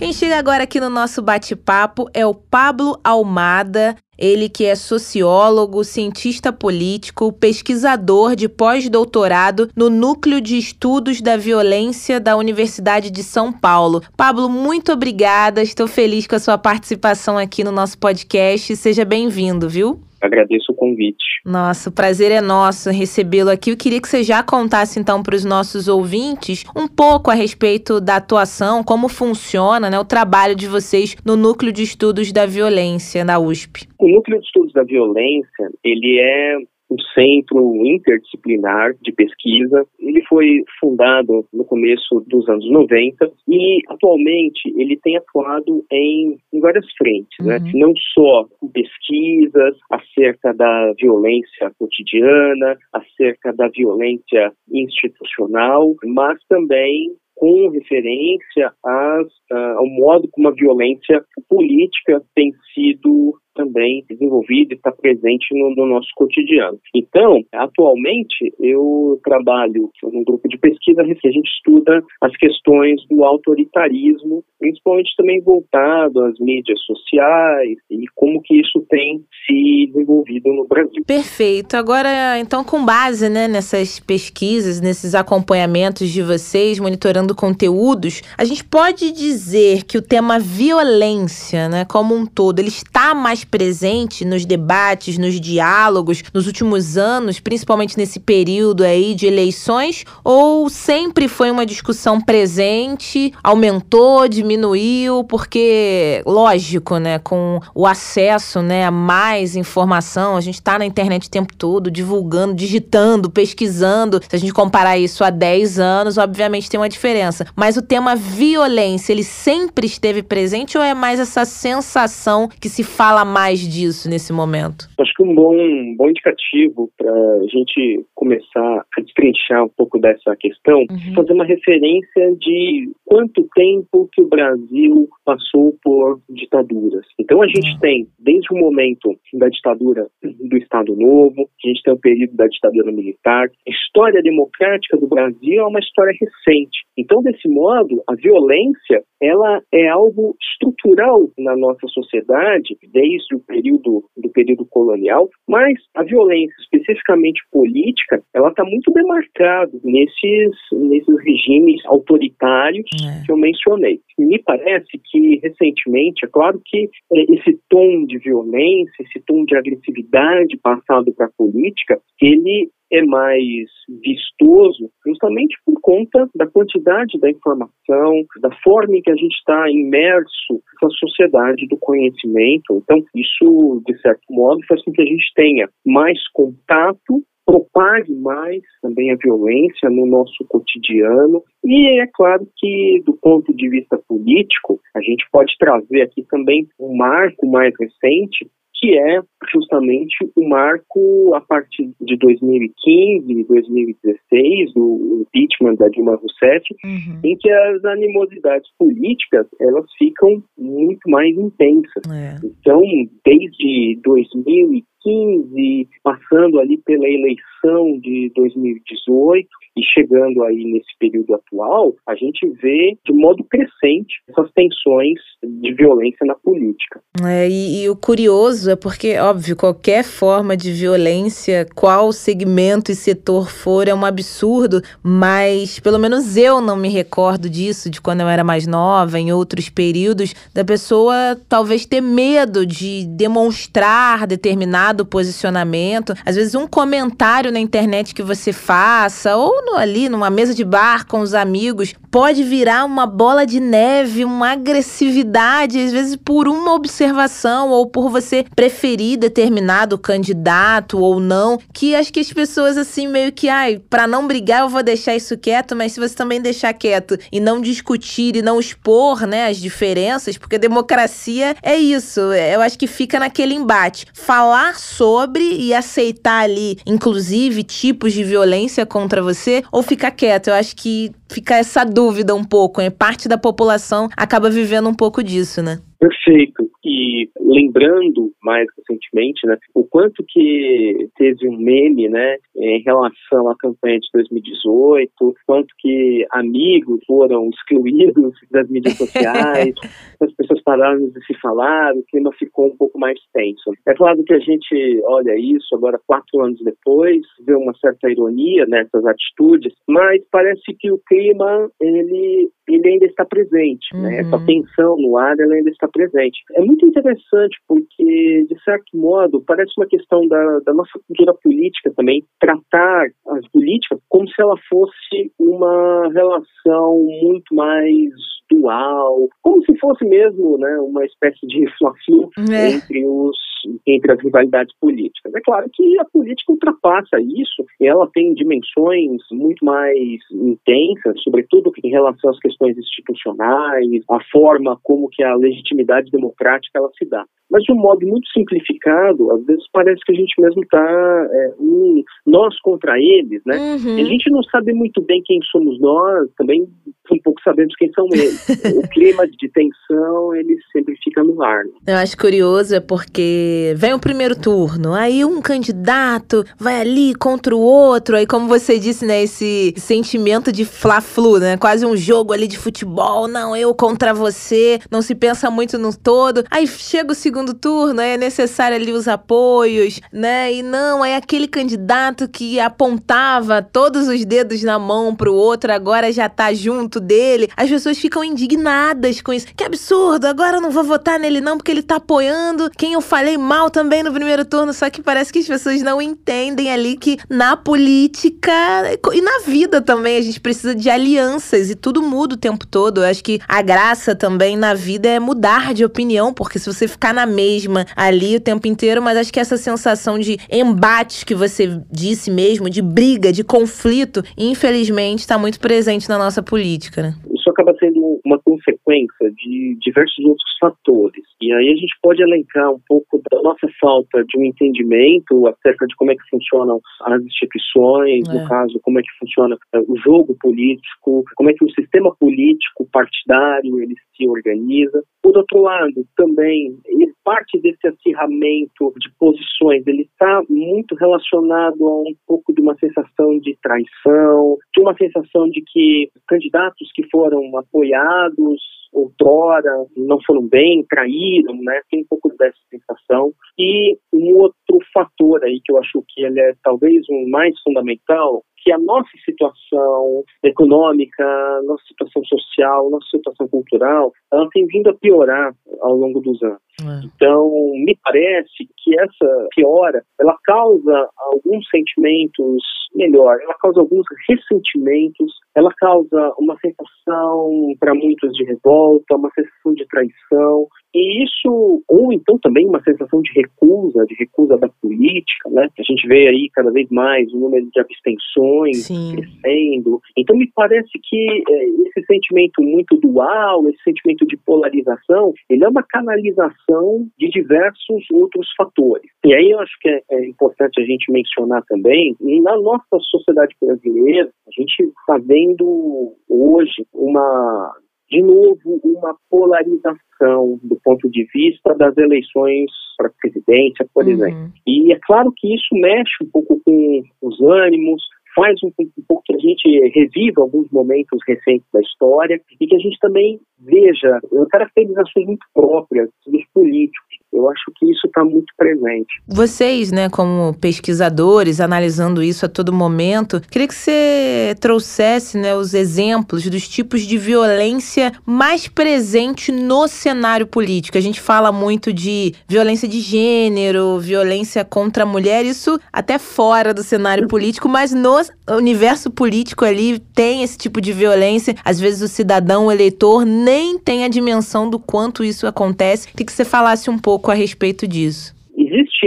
Quem chega agora aqui no nosso bate-papo é o Pablo Almada. Ele que é sociólogo, cientista político, pesquisador de pós-doutorado no Núcleo de Estudos da Violência da Universidade de São Paulo. Pablo, muito obrigada. Estou feliz com a sua participação aqui no nosso podcast. Seja bem-vindo, viu? Agradeço o convite. Nossa, o prazer é nosso recebê-lo aqui. Eu queria que você já contasse então para os nossos ouvintes um pouco a respeito da atuação, como funciona né, o trabalho de vocês no Núcleo de Estudos da Violência na USP. O Núcleo de Estudos da Violência, ele é um centro interdisciplinar de pesquisa. Ele foi fundado no começo dos anos 90 e atualmente ele tem atuado em, em várias frentes, né? uhum. né? não só com pesquisas acerca da violência cotidiana, acerca da violência institucional, mas também com referência às, uh, ao modo como a violência política tem sido também desenvolvido e está presente no, no, nosso cotidiano. Então, atualmente, eu trabalho num grupo de pesquisa que a gente estuda as questões do autoritarismo, principalmente também voltado às mídias sociais e como que isso tem se desenvolvido no Brasil. Perfeito. Agora, então, com base né, nessas pesquisas, nesses acompanhamentos de vocês, monitorando conteúdos, a gente pode dizer que o tema violência, né, como um todo, ele está mais presente nos debates, nos diálogos nos últimos anos, principalmente nesse período aí de eleições, ou sempre foi uma discussão presente, aumentou, diminuiu, porque lógico, né, com o acesso, né, a mais informação, a gente está na internet o tempo todo divulgando, digitando, pesquisando. Se a gente comparar isso há 10 anos, obviamente tem uma diferença. Mas o tema violência, ele sempre esteve presente ou é mais essa sensação que se fala mais disso nesse momento? Acho que um bom, um bom indicativo para a gente começar a destrinchar um pouco dessa questão, uhum. fazer uma referência de quanto tempo que o Brasil passou por ditaduras. Então a gente uhum. tem, desde o momento da ditadura do Estado Novo, a gente tem o período da ditadura militar, a história democrática do Brasil é uma história recente. Então, desse modo, a violência ela é algo estrutural na nossa sociedade desde o período do período colonial, mas a violência especificamente política, ela está muito demarcada nesses nesses regimes autoritários é. que eu mencionei. Me parece que recentemente, é claro que é, esse tom de violência, esse tom de agressividade passado para a política, ele é mais vistoso justamente por conta da quantidade da informação, da forma em que a gente está imerso na sociedade do conhecimento. Então, isso, de certo modo, faz com que a gente tenha mais contato propague mais também a violência no nosso cotidiano. E é claro que, do ponto de vista político, a gente pode trazer aqui também um marco mais recente, que é justamente o marco a partir de 2015, 2016, do impeachment da Dilma Rousseff, uhum. em que as animosidades políticas elas ficam muito mais intensas. É. Então, desde 2015, passando ali pela eleição de 2018, e chegando aí nesse período atual, a gente vê de modo crescente essas tensões de violência na política. É, e, e o curioso é porque, óbvio, qualquer forma de violência, qual segmento e setor for, é um absurdo, mas pelo menos eu não me recordo disso, de quando eu era mais nova, em outros períodos, da pessoa talvez ter medo de demonstrar determinado posicionamento. Às vezes, um comentário na internet que você faça, ou no, ali numa mesa de bar com os amigos, pode virar uma bola de neve, uma agressividade, às vezes por uma observação ou por você preferir determinado candidato ou não, que acho que as pessoas assim meio que, ai, para não brigar eu vou deixar isso quieto, mas se você também deixar quieto e não discutir e não expor, né, as diferenças, porque democracia é isso, eu acho que fica naquele embate. Falar sobre e aceitar ali, inclusive, tipos de violência contra você ou ficar quieto. Eu acho que fica essa dúvida um pouco, né? Parte da população acaba vivendo um pouco disso, né? Perfeito. E lembrando mais recentemente, né, o quanto que teve um meme, né, em relação à campanha de 2018, quanto que amigos foram excluídos das mídias sociais, as pessoas pararam de se falar, o clima ficou um pouco mais tenso. É claro que a gente olha isso agora quatro anos depois, vê uma certa ironia nessas atitudes, mas parece que o clima ele ele ainda está presente, uhum. né? Essa tensão no ar ela ainda está presente. É muito interessante porque de certo modo parece uma questão da, da nossa cultura política também tratar as políticas como se ela fosse uma relação muito mais como se fosse mesmo, né, uma espécie de fla é. entre os entre as rivalidades políticas. É claro que a política ultrapassa isso, ela tem dimensões muito mais intensas, sobretudo em relação às questões institucionais, a forma como que a legitimidade democrática ela se dá. Mas de um modo muito simplificado, às vezes parece que a gente mesmo está é, um, nós contra eles, né? Uhum. a gente não sabe muito bem quem somos nós, também um pouco sabemos quem são eles. O clima de tensão, ele sempre fica no ar. Né? Eu acho curioso é porque vem o primeiro turno, aí um candidato vai ali contra o outro, aí como você disse, né, esse sentimento de fla-flu, né? Quase um jogo ali de futebol, não, eu contra você, não se pensa muito no todo. Aí chega o segundo turno, é necessário ali os apoios, né? E não, é aquele candidato que apontava todos os dedos na mão pro outro, agora já tá junto dele. As pessoas ficam indignadas com isso. Que absurdo, agora eu não vou votar nele não, porque ele tá apoiando quem eu falei mal também no primeiro turno. Só que parece que as pessoas não entendem ali que na política e na vida também a gente precisa de alianças e tudo muda o tempo todo. Eu acho que a graça também na vida é mudar de opinião, porque se você ficar na mesma ali o tempo inteiro, mas acho que essa sensação de embate que você disse mesmo, de briga, de conflito, infelizmente está muito presente na nossa política, né? Isso acaba sendo uma consequência de diversos outros fatores. E aí a gente pode elencar um pouco da nossa falta de um entendimento acerca de como é que funcionam as instituições, é. no caso, como é que funciona é, o jogo político, como é que o sistema político partidário ele se organiza. Por outro lado, também parte desse acirramento de posições ele está muito relacionado a um pouco de uma sensação de traição, de uma sensação de que candidatos que foram apoiados outrora não foram bem, traíram, né? Tem um pouco dessa sensação. E um outro fator aí que eu acho que ele é talvez um mais fundamental que a nossa situação econômica, nossa situação social, nossa situação cultural, ela tem vindo a piorar ao longo dos anos. É. Então, me parece que essa piora, ela causa alguns sentimentos melhor, ela causa alguns ressentimentos, ela causa uma sensação para muitos de revolta, uma sensação de traição, e isso, ou então também uma sensação de recusa, de recusa da política, né? A gente vê aí cada vez mais o número de abstenções Sim. crescendo. Então me parece que é, esse sentimento muito dual, esse sentimento de polarização, ele é uma canalização de diversos outros fatores. E aí eu acho que é, é importante a gente mencionar também, na nossa sociedade brasileira, a gente está vendo hoje uma de novo, uma polarização do ponto de vista das eleições para a presidência, por uhum. exemplo. E é claro que isso mexe um pouco com os ânimos, faz um, um pouco que a gente reviva alguns momentos recentes da história e que a gente também veja caracterizações muito próprias dos políticos eu acho que isso está muito presente. Vocês, né, como pesquisadores, analisando isso a todo momento, queria que você trouxesse né, os exemplos dos tipos de violência mais presente no cenário político. A gente fala muito de violência de gênero, violência contra a mulher, isso até fora do cenário político, mas no universo político ali tem esse tipo de violência. Às vezes o cidadão, o eleitor, nem tem a dimensão do quanto isso acontece. Queria que você falasse um pouco pouco a respeito disso. Existe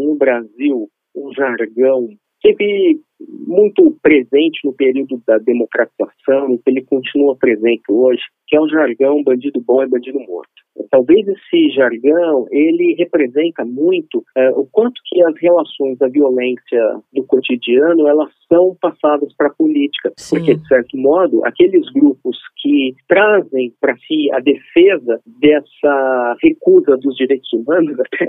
no Brasil um jargão sempre muito presente no período da democratização, ele continua presente hoje, que é o jargão bandido bom é bandido morto. talvez esse jargão ele representa muito é, o quanto que as relações da violência do cotidiano elas são passadas para a política, Sim. porque de certo modo aqueles grupos que trazem para si a defesa dessa recusa dos direitos humanos, até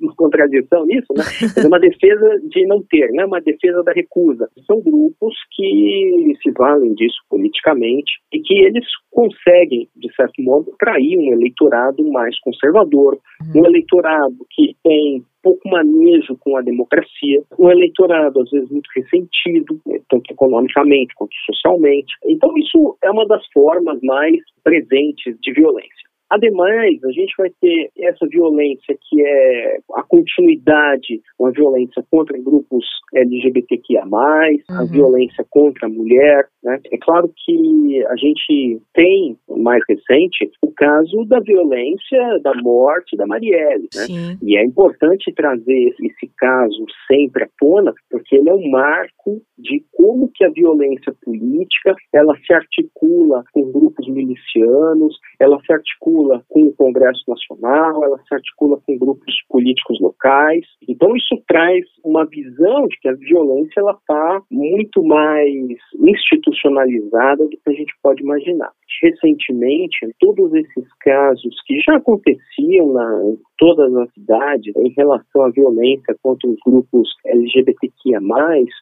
uma contradição nisso, né? é uma defesa de não ter, não é uma defesa da recusa. São grupos que se valem disso politicamente e que eles conseguem, de certo modo, trair um eleitorado mais conservador, uhum. um eleitorado que tem pouco manejo com a democracia, um eleitorado às vezes muito ressentido, né, tanto economicamente quanto socialmente. Então isso é uma das formas mais presentes de violência. Ademais, a gente vai ter essa violência que é a continuidade, uma violência contra grupos LGBTQIA+, uhum. a violência contra a mulher. Né? É claro que a gente tem, mais recente, o caso da violência, da morte da Marielle. Né? E é importante trazer esse caso sempre à tona, porque ele é um marco de como que a violência política ela se articula com grupos milicianos, ela se articula com o Congresso Nacional, ela se articula com grupos políticos locais. Então isso traz uma visão de que a violência ela está muito mais institucionalizada do que a gente pode imaginar. Recentemente, todos esses casos que já aconteciam na, em todas as cidades em relação à violência contra os grupos LGBTQIA+,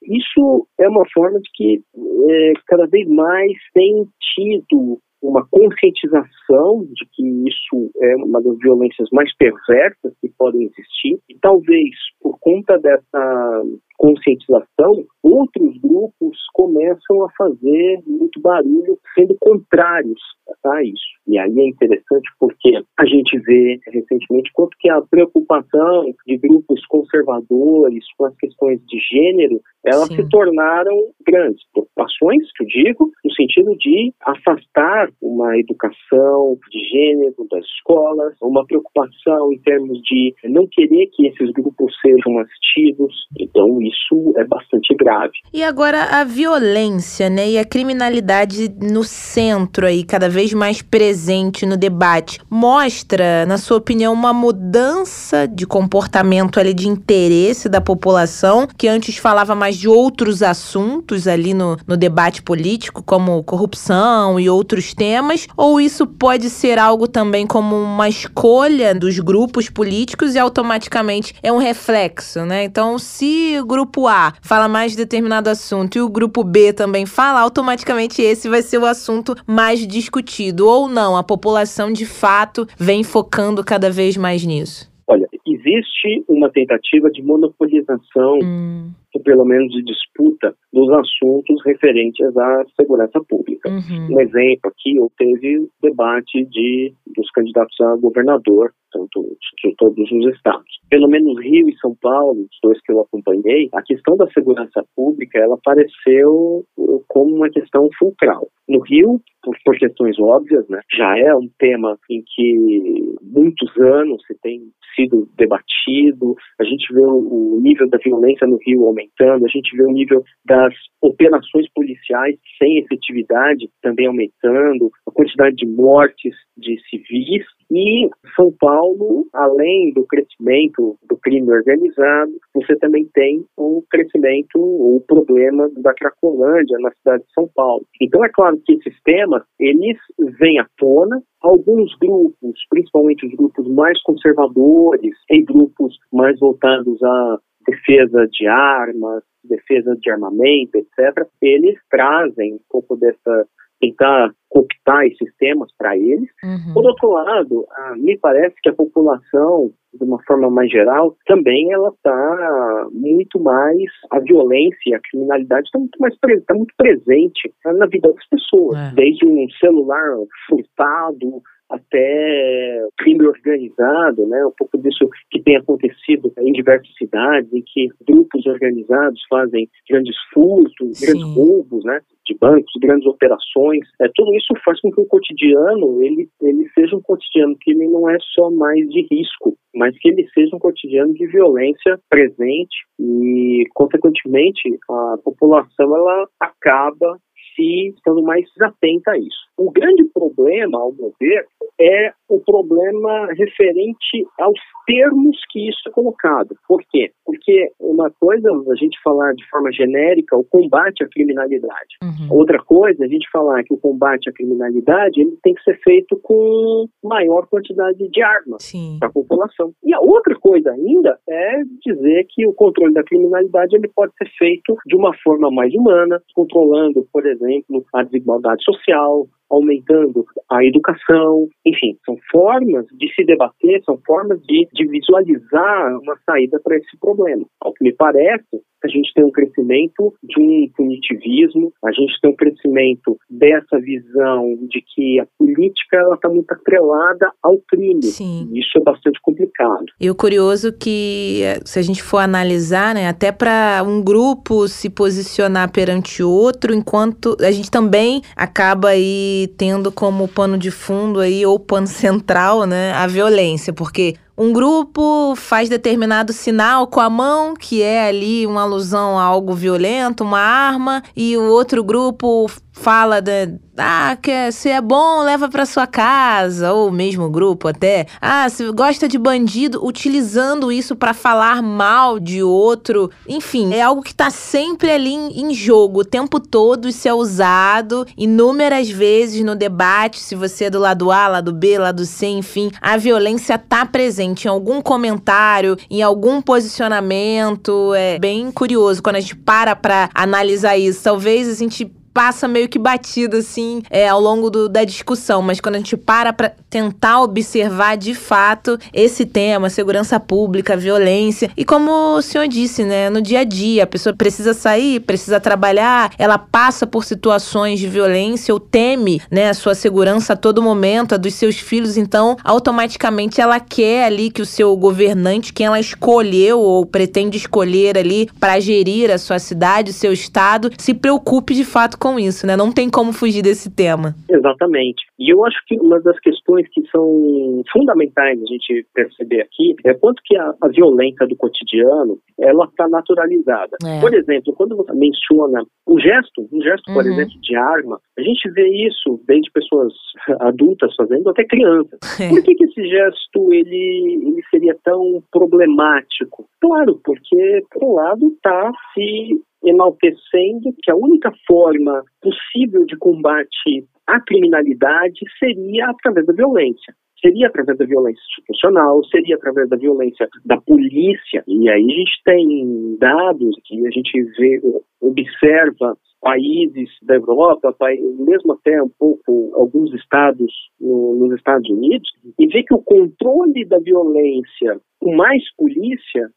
isso é uma forma de que é, cada vez mais tem tido uma conscientização de que isso é uma das violências mais perversas que podem existir. E talvez por conta dessa conscientização, outros grupos começam a fazer muito barulho, sendo contrários a isso. E aí é interessante porque a gente vê recentemente quanto que a preocupação de grupos conservadores com as questões de gênero, elas Sim. se tornaram grandes. Preocupações, que eu digo, no sentido de afastar uma educação de gênero das escolas, uma preocupação em termos de não querer que esses grupos sejam assistidos. Então, isso é bastante grave. E agora a violência, né, e a criminalidade no centro aí, cada vez mais presente no debate, mostra, na sua opinião, uma mudança de comportamento ali de interesse da população, que antes falava mais de outros assuntos ali no, no debate político, como corrupção e outros temas, ou isso pode ser algo também como uma escolha dos grupos políticos e automaticamente é um reflexo, né? Então, se o grupo A fala mais de determinado assunto e o grupo B também fala, automaticamente esse vai ser o assunto mais discutido. Ou não, a população de fato vem focando cada vez mais nisso? Olha, existe uma tentativa de monopolização hum ou pelo menos de disputa dos assuntos referentes à segurança pública. Uhum. Um exemplo aqui, teve debate de, dos candidatos a governador, tanto de todos os estados. Pelo menos Rio e São Paulo, os dois que eu acompanhei, a questão da segurança pública, ela apareceu como uma questão fulcral. No Rio, por, por questões óbvias, né, já é um tema em que muitos anos se tem sido debatido, a gente vê o, o nível da violência no Rio aumentando, aumentando, a gente vê o nível das operações policiais sem efetividade também aumentando, a quantidade de mortes de civis e São Paulo, além do crescimento do crime organizado, você também tem o crescimento, o problema da Cracolândia na cidade de São Paulo. Então é claro que esses temas, eles vêm à tona, alguns grupos, principalmente os grupos mais conservadores, e grupos mais voltados a defesa de armas, defesa de armamento, etc., eles trazem um pouco dessa tentar cooptar esses temas para eles. Uhum. Por outro lado, ah, me parece que a população, de uma forma mais geral, também ela está muito mais a violência, a criminalidade está muito mais tá muito presente na vida das pessoas, é. desde um celular furtado até crime organizado, né? Um pouco disso que tem acontecido em diversas cidades, em que grupos organizados fazem grandes furtos, Sim. grandes roubos, né? De bancos, grandes operações. É, tudo isso faz com que o cotidiano ele, ele seja um cotidiano que ele não é só mais de risco, mas que ele seja um cotidiano de violência presente e, consequentemente, a população ela acaba estando mais atenta a isso. O grande problema, ao meu ver, é o problema referente aos termos que isso é colocado. Por quê? Porque uma coisa a gente falar de forma genérica o combate à criminalidade. Uhum. Outra coisa a gente falar que o combate à criminalidade ele tem que ser feito com maior quantidade de armas para a população. E a outra coisa ainda é dizer que o controle da criminalidade ele pode ser feito de uma forma mais humana, controlando, por exemplo, a desigualdade social, aumentando a educação, enfim, são formas de se debater, são formas de, de visualizar uma saída para esse problema. Ao que me parece, a gente tem um crescimento de um punitivismo, a gente tem um crescimento dessa visão de que a política está muito atrelada ao crime. Sim. E isso é bastante complicado. E o curioso que, se a gente for analisar, né, até para um grupo se posicionar perante outro, enquanto a gente também acaba aí tendo como pano de fundo aí, ou pano central, né, a violência, porque um grupo faz determinado sinal com a mão, que é ali uma alusão a algo violento, uma arma, e o outro grupo fala de, ah, que se é bom, leva para sua casa, ou mesmo grupo até. Ah, se gosta de bandido, utilizando isso para falar mal de outro. Enfim, é algo que tá sempre ali em, em jogo o tempo todo, isso é usado inúmeras vezes no debate, se você é do lado A, lado B, lado C, enfim, a violência tá presente em algum comentário, em algum posicionamento. É bem curioso quando a gente para para analisar isso. Talvez a gente passa meio que batido, assim, é, ao longo do, da discussão. Mas quando a gente para para tentar observar de fato esse tema, segurança pública, violência, e como o senhor disse, né, no dia a dia, a pessoa precisa sair, precisa trabalhar, ela passa por situações de violência ou teme, né, a sua segurança a todo momento, a dos seus filhos, então automaticamente ela quer ali que o seu governante, quem ela escolheu ou pretende escolher ali para gerir a sua cidade, o seu estado, se preocupe de fato com isso, né? Não tem como fugir desse tema. Exatamente. E eu acho que uma das questões que são fundamentais a gente perceber aqui é quanto que a, a violência do cotidiano ela está naturalizada. É. Por exemplo, quando você menciona o gesto, um gesto, por uhum. exemplo, de arma, a gente vê isso desde pessoas adultas fazendo até crianças. É. Por que, que esse gesto ele, ele seria tão problemático? Claro, porque, por um lado, está se enaltecendo que a única forma possível de combate à criminalidade seria através da violência. Seria através da violência institucional, seria através da violência da polícia. E aí a gente tem dados que a gente vê, observa países da Europa, mesmo até um pouco alguns estados no, nos Estados Unidos, e vê que o controle da violência com mais polícia,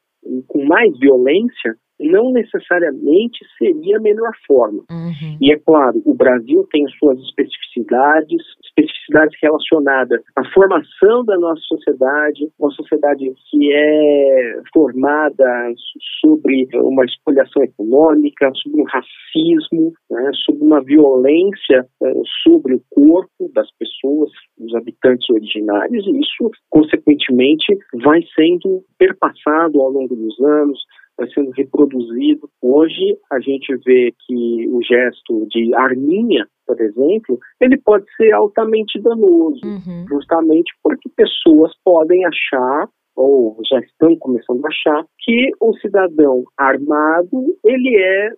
com mais violência, não necessariamente seria a melhor forma. Uhum. E é claro, o Brasil tem suas especificidades, especificidades relacionadas à formação da nossa sociedade, uma sociedade que é formada sobre uma espoliação econômica, sobre um racismo, né, sobre uma violência eh, sobre o corpo das pessoas, dos habitantes originários, e isso, consequentemente, vai sendo perpassado ao longo dos anos, vai sendo reproduzido. Hoje a gente vê que o gesto de arminha, por exemplo, ele pode ser altamente danoso, uhum. justamente porque pessoas podem achar ou já estão começando a achar que o cidadão armado ele é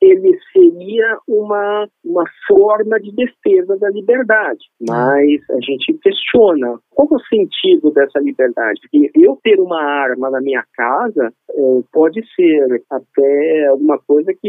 ele seria uma, uma forma de defesa da liberdade. Mas a gente questiona qual é o sentido dessa liberdade. Porque eu ter uma arma na minha casa é, pode ser até alguma coisa que,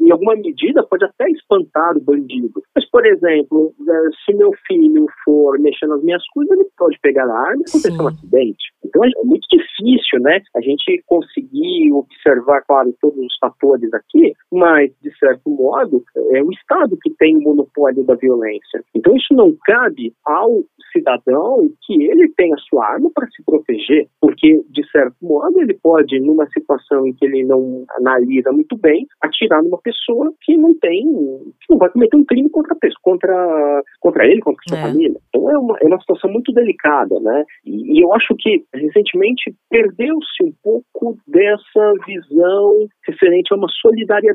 em alguma medida, pode até espantar o bandido. Mas, por exemplo, é, se meu filho for mexer nas minhas coisas, ele pode pegar a arma e acontecer um acidente. Então é muito difícil, né, a gente conseguir observar, claro, todos os fatores aqui, mas, de certo modo, é o Estado que tem o monopólio da violência. Então isso não cabe ao cidadão que ele tenha sua arma para se proteger, porque, de certo modo, ele pode, numa situação em que ele não analisa muito bem, atirar numa pessoa que não tem, que não vai cometer um crime contra, contra, contra ele, contra sua é. família. Então é uma, é uma situação muito delicada, né? E, e eu acho que, recentemente, perdeu-se um pouco dessa visão referente a uma solidariedade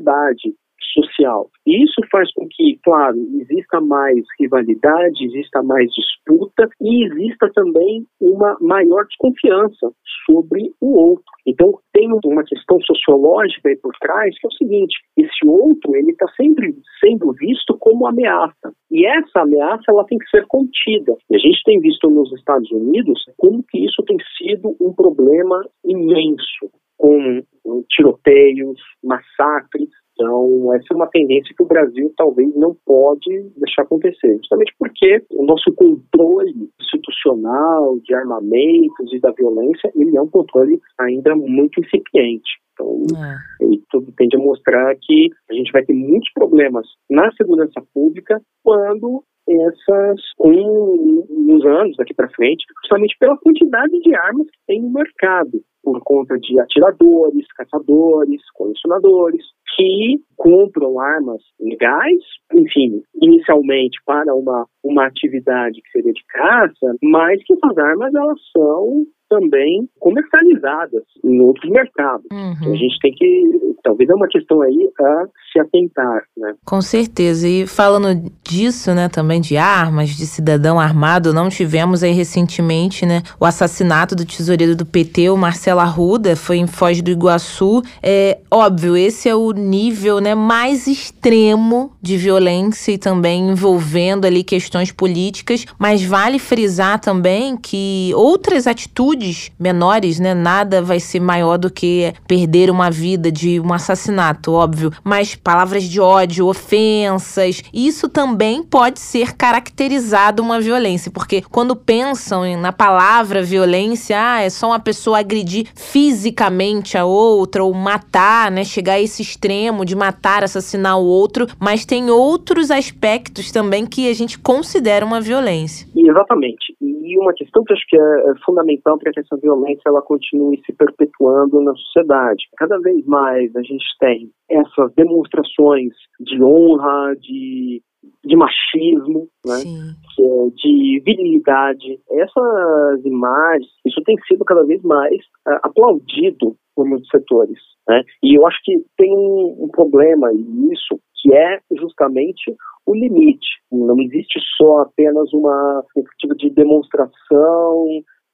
social. E isso faz com que, claro, exista mais rivalidade, exista mais disputa e exista também uma maior desconfiança sobre o outro. Então, tem uma questão sociológica aí por trás que é o seguinte: esse outro ele está sempre sendo visto como ameaça. E essa ameaça ela tem que ser contida. E a gente tem visto nos Estados Unidos como que isso tem sido um problema imenso, com tiroteios, massacres. Então, essa é uma tendência que o Brasil talvez não pode deixar acontecer, justamente porque o nosso controle institucional de armamentos e da violência, ele é um controle ainda muito incipiente. Então, é. tudo tende a mostrar que a gente vai ter muitos problemas na segurança pública quando essas com os anos daqui para frente, justamente pela quantidade de armas que tem no mercado, por conta de atiradores, caçadores, colecionadores, que compram armas legais, enfim, inicialmente para uma, uma atividade que seria de caça, mas que essas armas elas são também comercializadas em outros mercados. Uhum. Então a gente tem que, talvez é uma questão aí a se atentar, né? Com certeza. E falando disso, né, também de armas, de cidadão armado, não tivemos aí recentemente, né, o assassinato do tesoureiro do PT, o Marcelo Arruda, foi em Foz do Iguaçu. É óbvio, esse é o nível, né, mais extremo de violência e também envolvendo ali questões políticas, mas vale frisar também que outras atitudes atitudes menores, né? Nada vai ser maior do que perder uma vida de um assassinato, óbvio. Mas palavras de ódio, ofensas, isso também pode ser caracterizado uma violência, porque quando pensam na palavra violência, ah, é só uma pessoa agredir fisicamente a outra ou matar, né? Chegar a esse extremo de matar, assassinar o outro, mas tem outros aspectos também que a gente considera uma violência. Exatamente. E uma questão que acho que é, é fundamental que essa violência ela continue se perpetuando na sociedade. Cada vez mais a gente tem essas demonstrações de honra, de de machismo, né? É de virilidade. Essas imagens, isso tem sido cada vez mais uh, aplaudido por muitos setores. Né? E eu acho que tem um, um problema nisso, que é justamente o limite. Não existe só apenas uma perspectiva de demonstração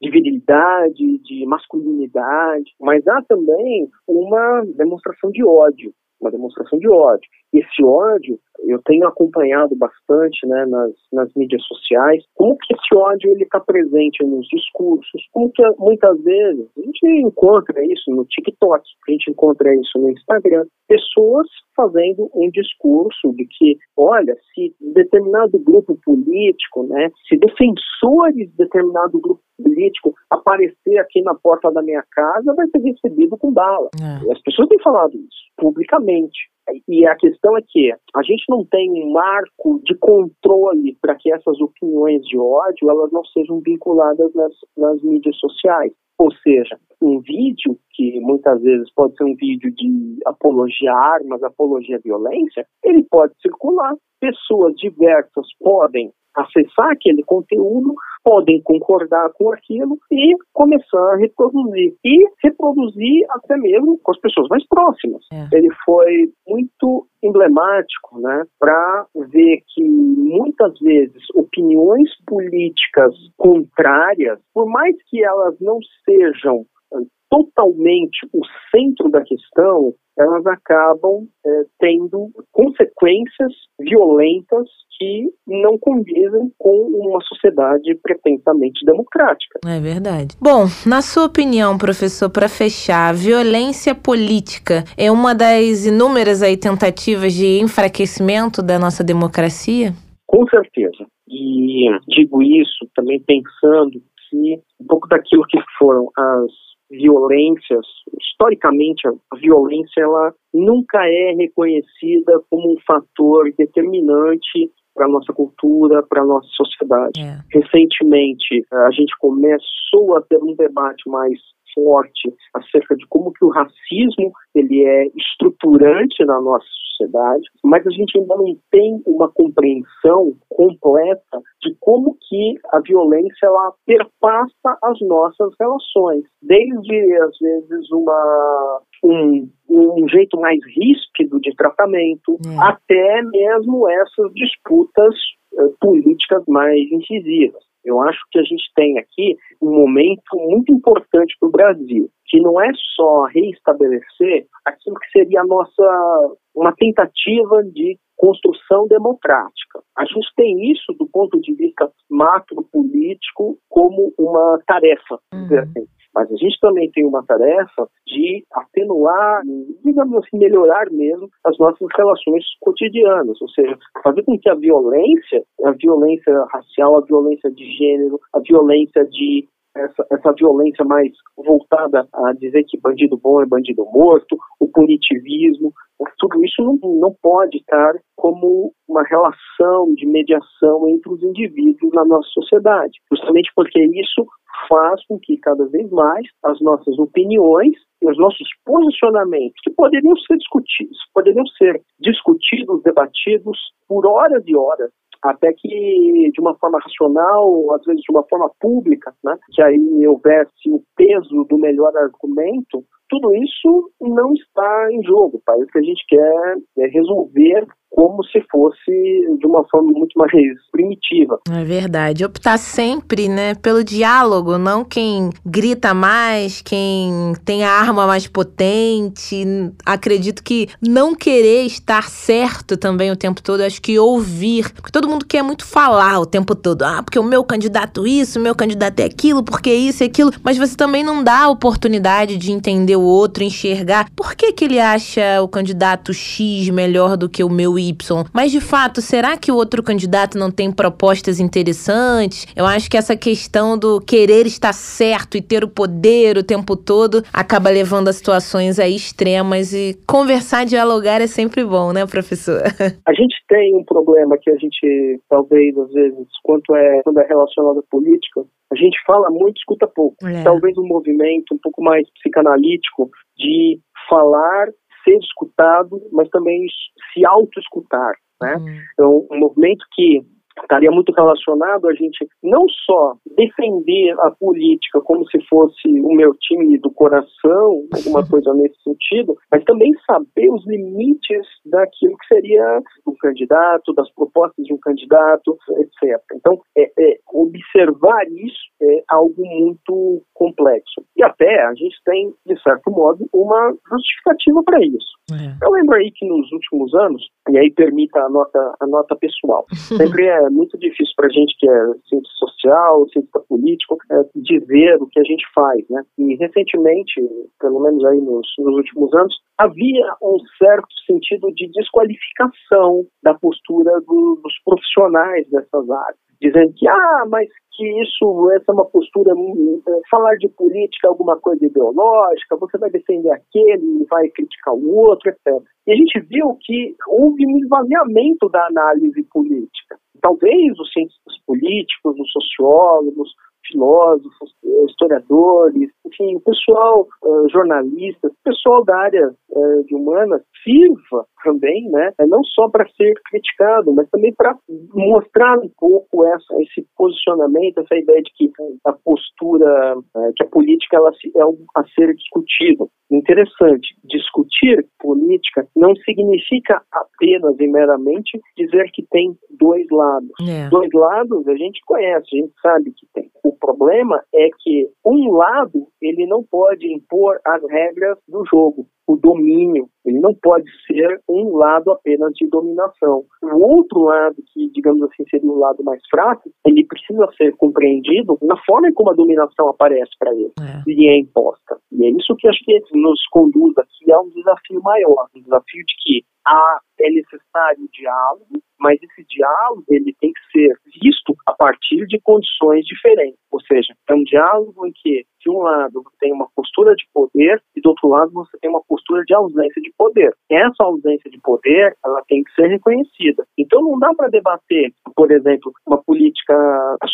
de virilidade, de masculinidade, mas há também uma demonstração de ódio, uma demonstração de ódio. Esse ódio eu tenho acompanhado bastante né, nas, nas mídias sociais, como que esse ódio ele está presente nos discursos, como que muitas vezes a gente encontra isso no TikTok, a gente encontra isso no Instagram, pessoas fazendo um discurso de que, olha, se determinado grupo político, né, se defensores de determinado grupo político aparecer aqui na porta da minha casa, vai ser recebido com bala. É. As pessoas têm falado isso publicamente. E a questão é que a gente não tem um marco de controle para que essas opiniões de ódio elas não sejam vinculadas nas, nas mídias sociais. Ou seja, um vídeo que muitas vezes pode ser um vídeo de apologia a armas, apologia à violência, ele pode circular. Pessoas diversas podem acessar aquele conteúdo, podem concordar com aquilo e começar a reproduzir. E reproduzir até mesmo com as pessoas mais próximas. É. Ele foi muito emblemático né, para ver que muitas vezes opiniões políticas contrárias, por mais que elas não sejam totalmente o centro da questão, elas acabam é, tendo consequências violentas que não condizem com uma sociedade pretensamente democrática. É verdade. Bom, na sua opinião, professor, para fechar, a violência política é uma das inúmeras aí tentativas de enfraquecimento da nossa democracia? Com certeza. E digo isso também pensando que um pouco daquilo que foram as violências, historicamente a violência ela nunca é reconhecida como um fator determinante para a nossa cultura, para a nossa sociedade. É. Recentemente, a gente começou a ter um debate mais forte acerca de como que o racismo ele é estruturante na nossa sociedade, mas a gente ainda não tem uma compreensão completa de como que a violência ela perpassa as nossas relações, desde às vezes uma um, um jeito mais ríspido de tratamento, é. até mesmo essas disputas uh, políticas mais incisivas. Eu acho que a gente tem aqui um momento muito importante para o Brasil, que não é só reestabelecer aquilo que seria a nossa uma tentativa de construção democrática. A gente tem isso do ponto de vista macro político como uma tarefa, uhum. assim. Mas a gente também tem uma tarefa de atenuar, digamos assim, melhorar mesmo as nossas relações cotidianas, ou seja, fazer com que a violência, a violência racial, a violência de gênero, a violência de essa, essa violência mais voltada a dizer que bandido bom é bandido morto, o punitivismo, tudo isso não, não pode estar como uma relação de mediação entre os indivíduos na nossa sociedade, justamente porque isso faz com que cada vez mais as nossas opiniões e os nossos posicionamentos, que poderiam ser discutidos, poderiam ser discutidos, debatidos por horas e horas, até que de uma forma racional, às vezes de uma forma pública, né, que aí houvesse o peso do melhor argumento, tudo isso não está em jogo. O que a gente quer é resolver como se fosse de uma forma muito mais primitiva. É verdade. Optar sempre, né, pelo diálogo, não quem grita mais, quem tem a arma mais potente. Acredito que não querer estar certo também o tempo todo, acho que ouvir, porque todo mundo quer muito falar o tempo todo. Ah, porque o meu candidato isso, o meu candidato é aquilo, porque isso e aquilo, mas você também não dá a oportunidade de entender o outro, enxergar por que que ele acha o candidato X melhor do que o meu Y. Mas de fato, será que o outro candidato não tem propostas interessantes? Eu acho que essa questão do querer estar certo e ter o poder o tempo todo acaba levando a situações aí extremas e conversar, dialogar é sempre bom, né, professor? A gente tem um problema que a gente talvez às vezes quanto é quando é relacionado à política, a gente fala muito, escuta pouco. É. Talvez um movimento um pouco mais psicanalítico de falar ser escutado, mas também se auto-escutar. Né? Uhum. Então, um movimento que estaria muito relacionado a gente não só defender a política como se fosse o meu time do coração, alguma coisa nesse sentido, mas também saber os limites daquilo que seria um candidato, das propostas de um candidato, etc. Então, é, é, observar isso é algo muito complexo. E até a gente tem, de certo modo, uma justificativa para isso. É. Eu lembro aí que nos últimos anos, e aí permita a nota, a nota pessoal, sempre é muito difícil para a gente que é cientista social, cientista político, é, dizer o que a gente faz, né? E recentemente, pelo menos aí nos, nos últimos anos, havia um certo sentido de desqualificação da postura do, dos profissionais dessas áreas dizendo que, ah, mas que isso, essa é uma postura, é, falar de política é alguma coisa ideológica, você vai defender aquele, vai criticar o outro, etc. E a gente viu que houve um esvaziamento da análise política. Talvez os cientistas políticos, os sociólogos, filósofos, historiadores, enfim, o pessoal uh, jornalista, o pessoal da área uh, de humanas sirva também, né, não só para ser criticado, mas também para mostrar um pouco essa, esse posicionamento, essa ideia de que a postura, uh, que a política ela é a ser discutido. Interessante, discutir política não significa apenas e meramente dizer que tem dois lados. É. Dois lados a gente conhece, a gente sabe que tem. O problema é que um lado ele não pode impor as regras do jogo o domínio. Ele não pode ser um lado apenas de dominação. O outro lado, que digamos assim seria o lado mais fraco, ele precisa ser compreendido na forma como a dominação aparece para ele é. e é imposta. E é isso que acho que nos conduz aqui a um desafio maior, um desafio de que há é necessário diálogo, mas esse diálogo ele tem que ser visto a partir de condições diferentes. Ou seja, é um diálogo em que, de um lado, você tem uma postura de poder e, do outro lado, você tem uma postura de ausência de poder. Essa ausência de poder, ela tem que ser reconhecida. Então, não dá para debater, por exemplo, uma política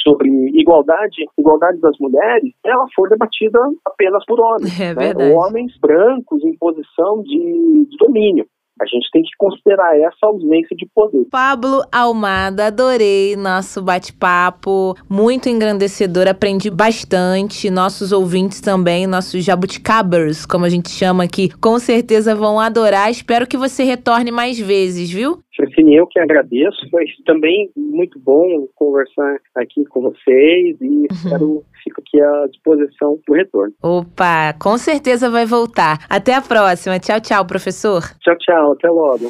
sobre igualdade, igualdade das mulheres, ela for debatida apenas por homens. É né? Homens brancos em posição de, de domínio. A gente tem que considerar essa ausência de poder. Pablo Almada, adorei nosso bate-papo, muito engrandecedor, aprendi bastante. Nossos ouvintes também, nossos jabuticabers, como a gente chama aqui, com certeza vão adorar. Espero que você retorne mais vezes, viu? Francine, eu que agradeço, mas também muito bom conversar aqui com vocês e uhum. espero fico aqui à disposição do retorno. Opa, com certeza vai voltar. Até a próxima. Tchau, tchau, professor. Tchau, tchau. Até logo.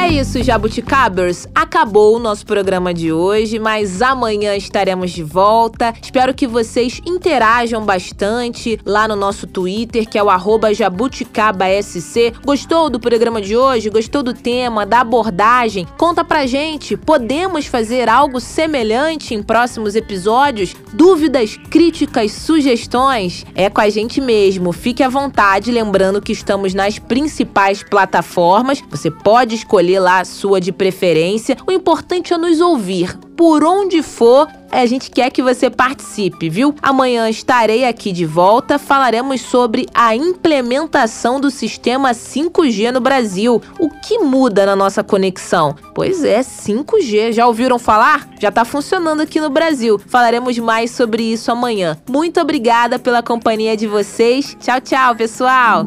É isso, Jabuticabers. Acabou o nosso programa de hoje, mas amanhã estaremos de volta. Espero que vocês interajam bastante lá no nosso Twitter, que é o jabuticabasc. Gostou do programa de hoje? Gostou do tema, da abordagem? Conta pra gente. Podemos fazer algo semelhante em próximos episódios? Dúvidas, críticas, sugestões? É com a gente mesmo. Fique à vontade, lembrando que estamos nas principais plataformas. Você pode escolher lá a sua de preferência. O importante é nos ouvir. Por onde for, a gente quer que você participe, viu? Amanhã estarei aqui de volta. Falaremos sobre a implementação do sistema 5G no Brasil. O que muda na nossa conexão? Pois é, 5G. Já ouviram falar? Já está funcionando aqui no Brasil. Falaremos mais sobre isso amanhã. Muito obrigada pela companhia de vocês. Tchau, tchau, pessoal.